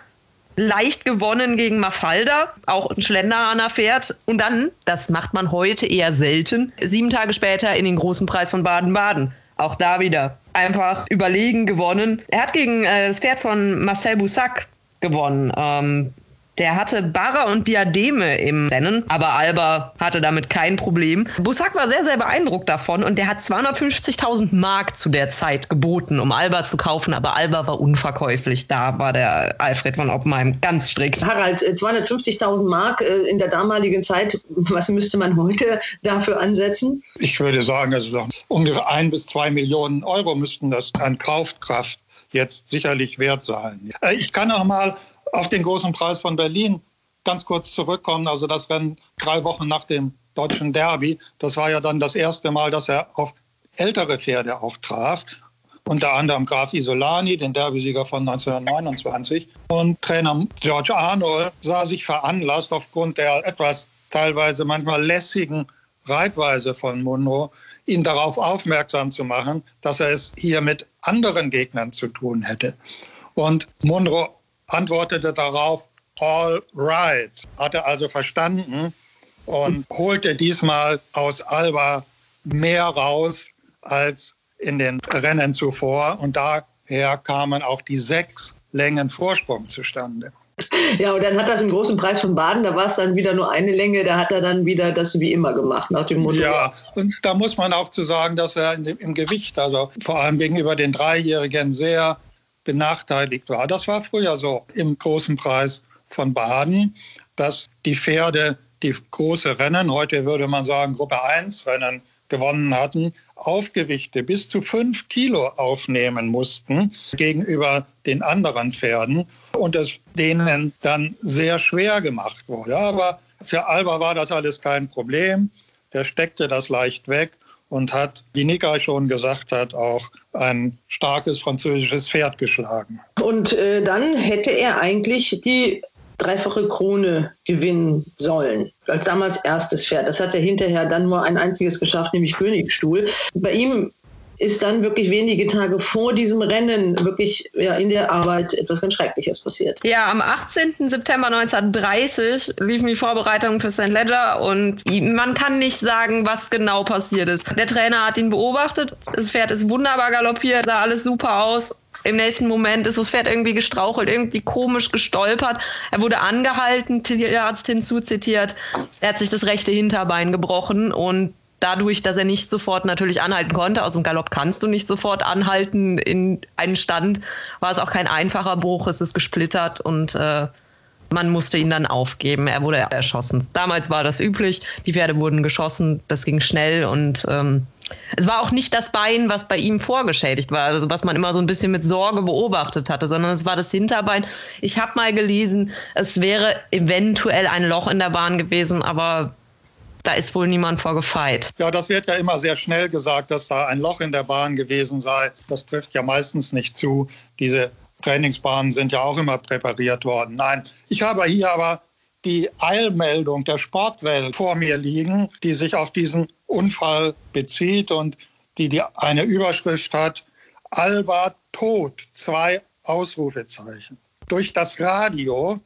leicht gewonnen gegen Mafalda, auch ein Schlenderhahner Pferd. Und dann, das macht man heute eher selten, sieben Tage später in den großen Preis von Baden-Baden. Auch da wieder einfach überlegen gewonnen. Er hat gegen äh, das Pferd von Marcel Boussac gewonnen. Ähm, der hatte Barra und Diademe im Rennen, aber Alba hatte damit kein Problem. Bussac war sehr, sehr beeindruckt davon und der hat 250.000 Mark zu der Zeit geboten, um Alba zu kaufen, aber Alba war unverkäuflich. Da war der Alfred von Oppenheim ganz strikt. Harald, 250.000 äh, Mark äh, in der damaligen Zeit, was müsste man heute dafür ansetzen? Ich würde sagen, also ungefähr ein bis zwei Millionen Euro müssten das an Kaufkraft jetzt sicherlich wert sein. Äh, ich kann auch mal auf den großen Preis von Berlin ganz kurz zurückkommen. Also das Rennen drei Wochen nach dem deutschen Derby. Das war ja dann das erste Mal, dass er auf ältere Pferde auch traf. unter anderem Graf Isolani, den Derbysieger von 1929. Und Trainer George Arnold sah sich veranlasst, aufgrund der etwas teilweise manchmal lässigen Reitweise von Munro, ihn darauf aufmerksam zu machen, dass er es hier mit anderen Gegnern zu tun hätte. Und Munro antwortete darauf, all right, hatte also verstanden und holte diesmal aus Alba mehr raus als in den Rennen zuvor. Und daher kamen auch die sechs Längen Vorsprung zustande. Ja, und dann hat das im großen Preis von Baden, da war es dann wieder nur eine Länge, da hat er dann wieder das wie immer gemacht, nach dem Motto. Ja, und da muss man auch zu sagen, dass er im Gewicht, also vor allem gegenüber den Dreijährigen, sehr benachteiligt war. Das war früher so im großen Preis von Baden, dass die Pferde die große Rennen, heute würde man sagen Gruppe 1 Rennen, gewonnen hatten, Aufgewichte bis zu fünf Kilo aufnehmen mussten gegenüber den anderen Pferden und es denen dann sehr schwer gemacht wurde. Aber für Alba war das alles kein Problem. Der steckte das leicht weg und hat, wie Nika schon gesagt hat, auch ein starkes französisches Pferd geschlagen. Und äh, dann hätte er eigentlich die dreifache Krone gewinnen sollen, als damals erstes Pferd. Das hat er hinterher dann nur ein einziges geschafft, nämlich Königsstuhl. Bei ihm ist dann wirklich wenige Tage vor diesem Rennen wirklich ja, in der Arbeit etwas ganz Schreckliches passiert. Ja, am 18. September 1930 liefen die Vorbereitungen für St. Ledger und man kann nicht sagen, was genau passiert ist. Der Trainer hat ihn beobachtet, das Pferd ist wunderbar galoppiert, sah alles super aus im nächsten Moment ist das Pferd irgendwie gestrauchelt, irgendwie komisch gestolpert. Er wurde angehalten, Tierarzt hinzuzitiert. Er hat sich das rechte Hinterbein gebrochen und dadurch, dass er nicht sofort natürlich anhalten konnte, aus dem Galopp kannst du nicht sofort anhalten in einen Stand, war es auch kein einfacher Bruch, es ist gesplittert und äh, man musste ihn dann aufgeben. Er wurde erschossen. Damals war das üblich. Die Pferde wurden geschossen. Das ging schnell und ähm, es war auch nicht das Bein, was bei ihm vorgeschädigt war, also was man immer so ein bisschen mit Sorge beobachtet hatte, sondern es war das Hinterbein. Ich habe mal gelesen, es wäre eventuell ein Loch in der Bahn gewesen, aber da ist wohl niemand vor gefeit. Ja, das wird ja immer sehr schnell gesagt, dass da ein Loch in der Bahn gewesen sei. Das trifft ja meistens nicht zu. Diese Trainingsbahnen sind ja auch immer präpariert worden. Nein, ich habe hier aber die Eilmeldung der Sportwelt vor mir liegen, die sich auf diesen Unfall bezieht und die, die eine Überschrift hat, Alba tot, zwei Ausrufezeichen. Durch das Radio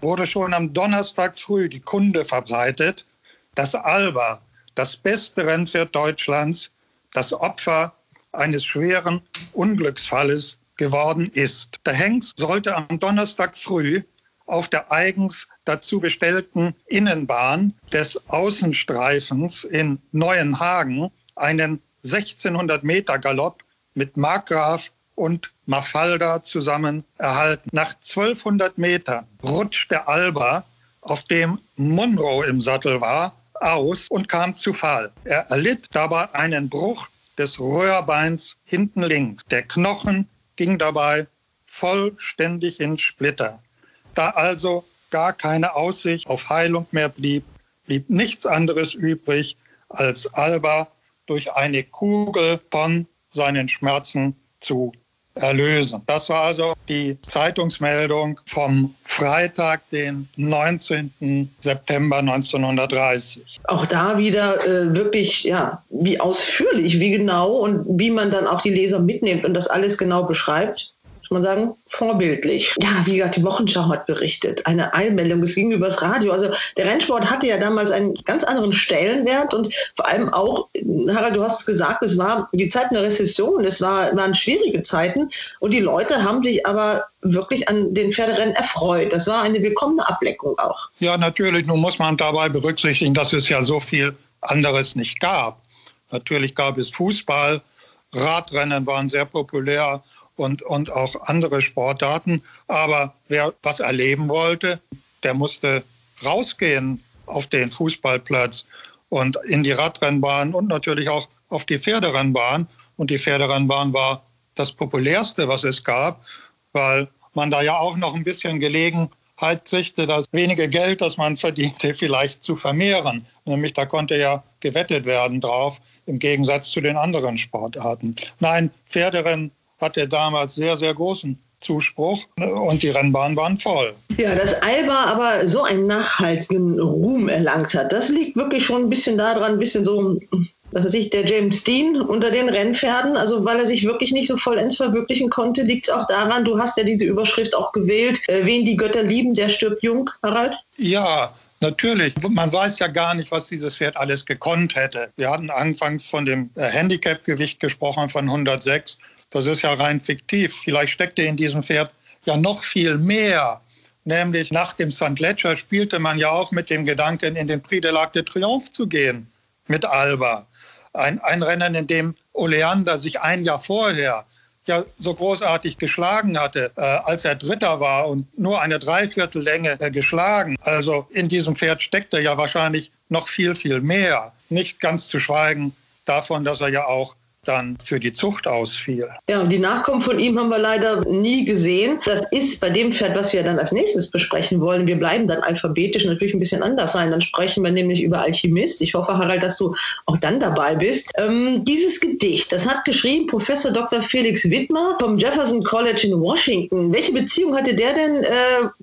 wurde schon am Donnerstag früh die Kunde verbreitet, dass Alba, das beste Rennpferd Deutschlands, das Opfer eines schweren Unglücksfalles geworden ist. Der Hengst sollte am Donnerstag früh auf der eigens dazu bestellten Innenbahn des Außenstreifens in Neuenhagen einen 1600 Meter Galopp mit Markgraf und Mafalda zusammen erhalten. Nach 1200 Metern rutschte Alba, auf dem Monroe im Sattel war, aus und kam zu Fall. Er erlitt dabei einen Bruch des Röhrbeins hinten links. Der Knochen ging dabei vollständig in Splitter. Da also gar keine Aussicht auf Heilung mehr blieb, blieb nichts anderes übrig, als Alba durch eine Kugel von seinen Schmerzen zu erlösen. Das war also die Zeitungsmeldung vom Freitag, den 19. September 1930. Auch da wieder äh, wirklich, ja, wie ausführlich, wie genau und wie man dann auch die Leser mitnimmt und das alles genau beschreibt man sagen, vorbildlich. Ja, wie gesagt, die Wochenschau hat berichtet. Eine Eilmeldung, es ging übers Radio. Also der Rennsport hatte ja damals einen ganz anderen Stellenwert und vor allem auch, Harald, du hast es gesagt, es war die Zeit einer Rezession, es war, waren schwierige Zeiten und die Leute haben sich aber wirklich an den Pferderennen erfreut. Das war eine willkommene Ableckung auch. Ja, natürlich. Nun muss man dabei berücksichtigen, dass es ja so viel anderes nicht gab. Natürlich gab es Fußball, Radrennen waren sehr populär und, und auch andere Sportarten. Aber wer was erleben wollte, der musste rausgehen auf den Fußballplatz und in die Radrennbahn und natürlich auch auf die Pferderennbahn. Und die Pferderennbahn war das populärste, was es gab, weil man da ja auch noch ein bisschen Gelegenheit beabsichtigte, das wenige Geld, das man verdiente, vielleicht zu vermehren. Nämlich da konnte ja gewettet werden drauf, im Gegensatz zu den anderen Sportarten. Nein, Pferderennen hatte damals sehr, sehr großen Zuspruch und die Rennbahnen waren voll. Ja, dass Alba aber so einen nachhaltigen Ruhm erlangt hat, das liegt wirklich schon ein bisschen daran, ein bisschen so was weiß ich, der James Dean unter den Rennpferden, also weil er sich wirklich nicht so vollends verwirklichen konnte, liegt es auch daran, du hast ja diese Überschrift auch gewählt, äh, wen die Götter lieben, der stirbt jung, Harald? Ja, Natürlich, man weiß ja gar nicht, was dieses Pferd alles gekonnt hätte. Wir hatten anfangs von dem äh, Handicap-Gewicht gesprochen von 106. Das ist ja rein fiktiv. Vielleicht steckte in diesem Pferd ja noch viel mehr. Nämlich nach dem St. Ledger spielte man ja auch mit dem Gedanken, in den Prix de l'Arc de Triomphe zu gehen mit Alba. Ein, ein Rennen, in dem Oleander sich ein Jahr vorher ja so großartig geschlagen hatte, äh, als er Dritter war und nur eine Dreiviertellänge äh, geschlagen. Also in diesem Pferd steckte ja wahrscheinlich noch viel, viel mehr. Nicht ganz zu schweigen davon, dass er ja auch dann für die Zucht ausfiel. Ja, und die Nachkommen von ihm haben wir leider nie gesehen. Das ist bei dem Pferd, was wir dann als nächstes besprechen wollen. Wir bleiben dann alphabetisch natürlich ein bisschen anders sein. Dann sprechen wir nämlich über Alchemist. Ich hoffe, Harald, dass du auch dann dabei bist. Ähm, dieses Gedicht, das hat geschrieben Professor Dr. Felix Wittmer vom Jefferson College in Washington. Welche Beziehung hatte der denn äh,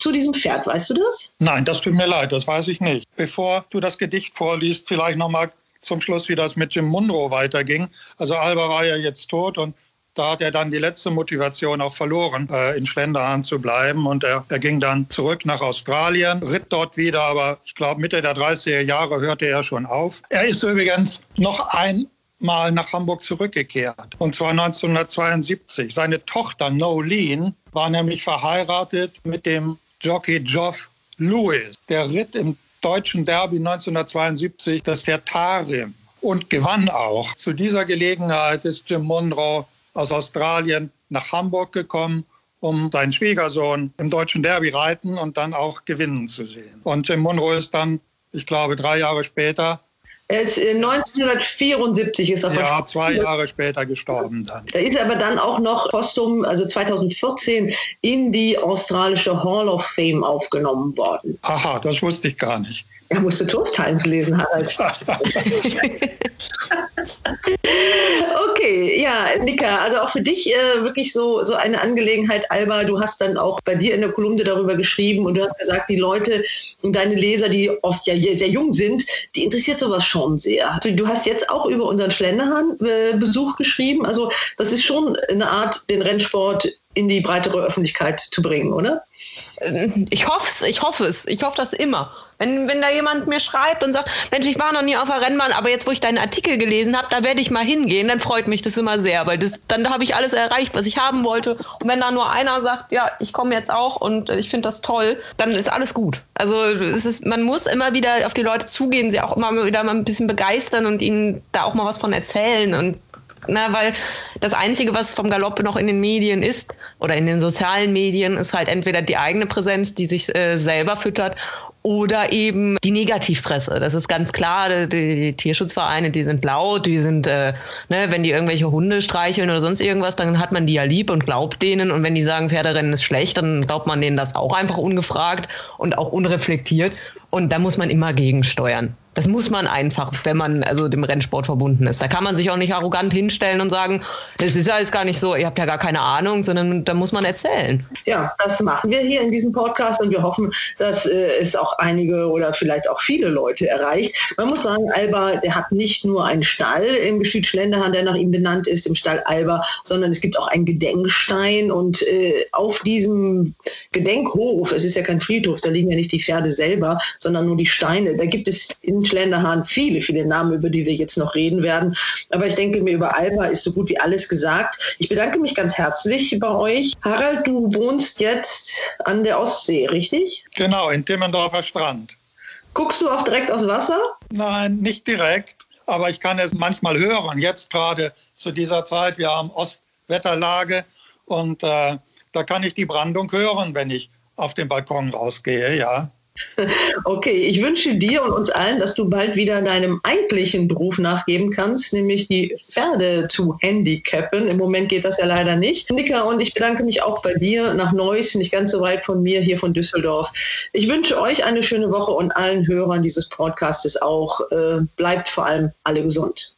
zu diesem Pferd? Weißt du das? Nein, das tut mir leid, das weiß ich nicht. Bevor du das Gedicht vorliest, vielleicht noch mal zum Schluss, wie das mit Jim Munro weiterging. Also Alba war ja jetzt tot und da hat er dann die letzte Motivation auch verloren, äh, in Schlenderhahn zu bleiben. Und er, er, ging dann zurück nach Australien, ritt dort wieder, aber ich glaube, Mitte der 30er Jahre hörte er schon auf. Er ist übrigens noch einmal nach Hamburg zurückgekehrt, und zwar 1972. Seine Tochter Nolene war nämlich verheiratet mit dem Jockey Geoff Lewis. Der ritt im deutschen Derby 1972 das Pferd Tarim und gewann auch. Zu dieser Gelegenheit ist Jim Monroe aus Australien nach Hamburg gekommen, um seinen Schwiegersohn im deutschen Derby reiten und dann auch gewinnen zu sehen. Und Jim Monroe ist dann, ich glaube, drei Jahre später er ist 1974 äh, ist er Ja, zwei Jahre später gestorben dann. Da ist er aber dann auch noch postum, also 2014, in die australische Hall of Fame aufgenommen worden. Aha, das wusste ich gar nicht. Er musste Turf Times lesen, Harald. okay, ja, Nika, also auch für dich äh, wirklich so, so eine Angelegenheit, Alba. Du hast dann auch bei dir in der Kolumne darüber geschrieben und du hast gesagt, die Leute und deine Leser, die oft ja sehr jung sind, die interessiert sowas schon sehr. Also, du hast jetzt auch über unseren Schlenderhahn-Besuch geschrieben. Also das ist schon eine Art, den Rennsport in die breitere Öffentlichkeit zu bringen, oder? Ich hoffe es, ich hoffe es, ich hoffe das immer. Wenn, wenn da jemand mir schreibt und sagt, Mensch, ich war noch nie auf der Rennbahn, aber jetzt, wo ich deinen Artikel gelesen habe, da werde ich mal hingehen, dann freut mich das immer sehr, weil das, dann habe ich alles erreicht, was ich haben wollte. Und wenn da nur einer sagt, ja, ich komme jetzt auch und ich finde das toll, dann ist alles gut. Also es ist, man muss immer wieder auf die Leute zugehen, sie auch immer wieder mal ein bisschen begeistern und ihnen da auch mal was von erzählen und na, weil das Einzige, was vom Galopp noch in den Medien ist oder in den sozialen Medien, ist halt entweder die eigene Präsenz, die sich äh, selber füttert oder eben die Negativpresse. Das ist ganz klar, die, die Tierschutzvereine, die sind laut, die sind, äh, ne, wenn die irgendwelche Hunde streicheln oder sonst irgendwas, dann hat man die ja lieb und glaubt denen. Und wenn die sagen, Pferderennen ist schlecht, dann glaubt man denen das auch einfach ungefragt und auch unreflektiert. Und da muss man immer gegensteuern. Das muss man einfach, wenn man also dem Rennsport verbunden ist. Da kann man sich auch nicht arrogant hinstellen und sagen, es ist ja alles gar nicht so, ihr habt ja gar keine Ahnung, sondern da muss man erzählen. Ja, das machen wir hier in diesem Podcast und wir hoffen, dass äh, es auch einige oder vielleicht auch viele Leute erreicht. Man muss sagen, Alba, der hat nicht nur einen Stall im Gestüt Schlenderhahn, der nach ihm benannt ist, im Stall Alba, sondern es gibt auch einen Gedenkstein und äh, auf diesem Gedenkhof, es ist ja kein Friedhof, da liegen ja nicht die Pferde selber, sondern nur die Steine. Da gibt es in Schlenderhahn viele, viele Namen, über die wir jetzt noch reden werden. Aber ich denke mir, über Alba ist so gut wie alles gesagt. Ich bedanke mich ganz herzlich bei euch. Harald, du wohnst jetzt an der Ostsee, richtig? Genau, in Timmendorfer Strand. Guckst du auch direkt aus Wasser? Nein, nicht direkt. Aber ich kann es manchmal hören. Jetzt gerade zu dieser Zeit, wir haben Ostwetterlage und äh, da kann ich die Brandung hören, wenn ich auf den Balkon rausgehe, ja. Okay, ich wünsche dir und uns allen, dass du bald wieder deinem eigentlichen Beruf nachgeben kannst, nämlich die Pferde zu handicappen. Im Moment geht das ja leider nicht. Nika, und ich bedanke mich auch bei dir nach Neuss, nicht ganz so weit von mir, hier von Düsseldorf. Ich wünsche euch eine schöne Woche und allen Hörern dieses Podcastes auch. Äh, bleibt vor allem alle gesund.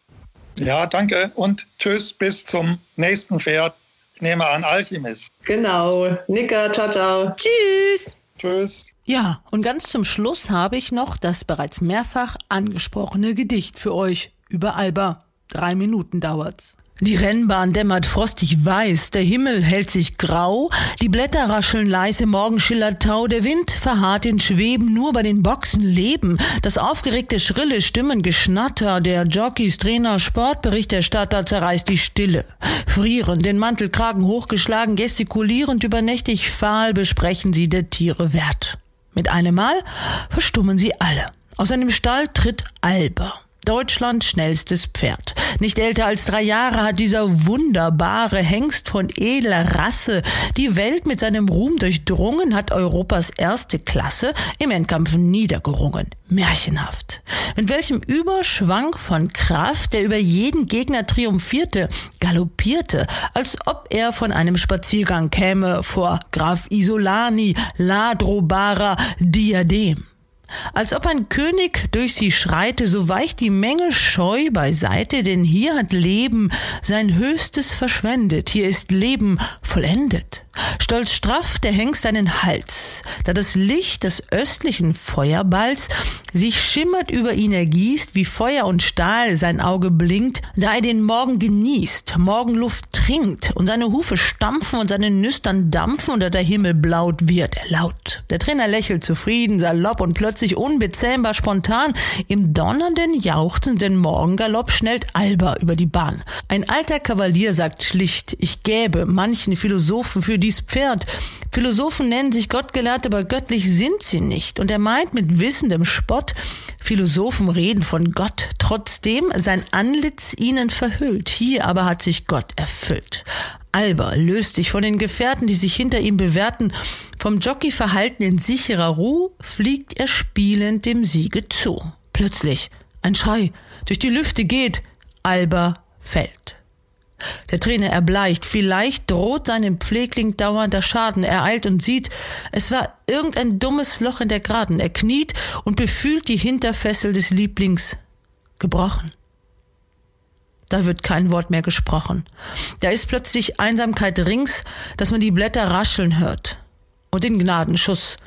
Ja, danke und tschüss bis zum nächsten Pferd. Ich nehme an Alchimis. Genau. Nika, ciao, ciao. Tschüss. Tschüss. Ja, und ganz zum Schluss habe ich noch das bereits mehrfach angesprochene Gedicht für euch über Alba. Drei Minuten dauert's. Die Rennbahn dämmert frostig weiß, der Himmel hält sich grau, die Blätter rascheln leise, morgen schillert Tau, der Wind verharrt in Schweben, nur bei den Boxen leben, das aufgeregte schrille Stimmengeschnatter, der Jockeys, Trainer, Sportberichterstatter zerreißt die Stille. Frierend, den Mantelkragen hochgeschlagen, gestikulierend, übernächtig fahl besprechen sie der Tiere Wert. Mit einem Mal verstummen sie alle. Aus einem Stall tritt Alba. Deutschlands schnellstes Pferd. Nicht älter als drei Jahre hat dieser wunderbare Hengst von edler Rasse die Welt mit seinem Ruhm durchdrungen, hat Europas erste Klasse im Endkampf niedergerungen. Märchenhaft. Mit welchem Überschwang von Kraft, der über jeden Gegner triumphierte, galoppierte, als ob er von einem Spaziergang käme vor Graf Isolani, Ladrobara, Diadem. Als ob ein König durch sie schreite, so weicht die Menge scheu beiseite, denn hier hat Leben sein Höchstes verschwendet, hier ist Leben vollendet. Stolz straff der Hengst seinen Hals, da das Licht des östlichen Feuerballs sich schimmert über ihn ergießt, wie Feuer und Stahl sein Auge blinkt, da er den Morgen genießt, Morgenluft trinkt und seine Hufe stampfen und seine Nüstern dampfen und der Himmel blaut wird er laut. Der Trainer lächelt zufrieden, salopp und plötzlich unbezähmbar spontan. Im donnernden, jauchzenden Morgengalopp schnellt Alba über die Bahn. Ein alter Kavalier sagt schlicht, ich gäbe manchen Philosophen für dies Pferd. Philosophen nennen sich Gottgelehrt, aber göttlich sind sie nicht. Und er meint mit wissendem Spott, Philosophen reden von Gott, trotzdem sein Antlitz ihnen verhüllt. Hier aber hat sich Gott erfüllt. Alba löst sich von den Gefährten, die sich hinter ihm bewährten. Vom Jockeyverhalten in sicherer Ruhe fliegt er spielend dem Siege zu. Plötzlich ein Schrei durch die Lüfte geht. Alba fällt. Der Trainer erbleicht. Vielleicht droht seinem Pflegling dauernder Schaden. Er eilt und sieht, es war irgendein dummes Loch in der Graden. Er kniet und befühlt die Hinterfessel des Lieblings. Gebrochen. Da wird kein Wort mehr gesprochen. Da ist plötzlich Einsamkeit rings, dass man die Blätter rascheln hört. Und den Gnadenschuss,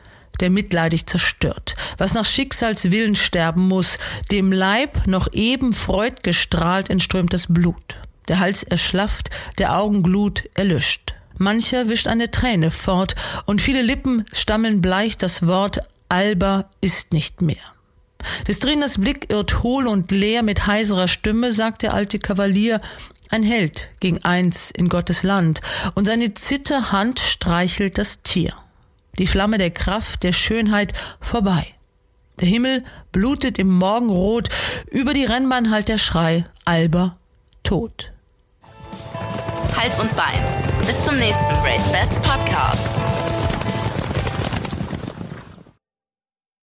der mitleidig zerstört, was nach Schicksalswillen sterben muss, dem Leib noch eben Freud gestrahlt entströmt das Blut der Hals erschlafft, der Augenglut erlischt. Mancher wischt eine Träne fort, und viele Lippen stammeln bleich das Wort Alba ist nicht mehr. Des Trainers Blick irrt hohl und leer mit heiserer Stimme, sagt der alte Kavalier, ein Held ging eins in Gottes Land, und seine Zitterhand streichelt das Tier. Die Flamme der Kraft, der Schönheit vorbei. Der Himmel blutet im Morgenrot, über die Rennbahn halt der Schrei, Alba tot. Hals und Bein. Bis zum nächsten Race Bats Podcast.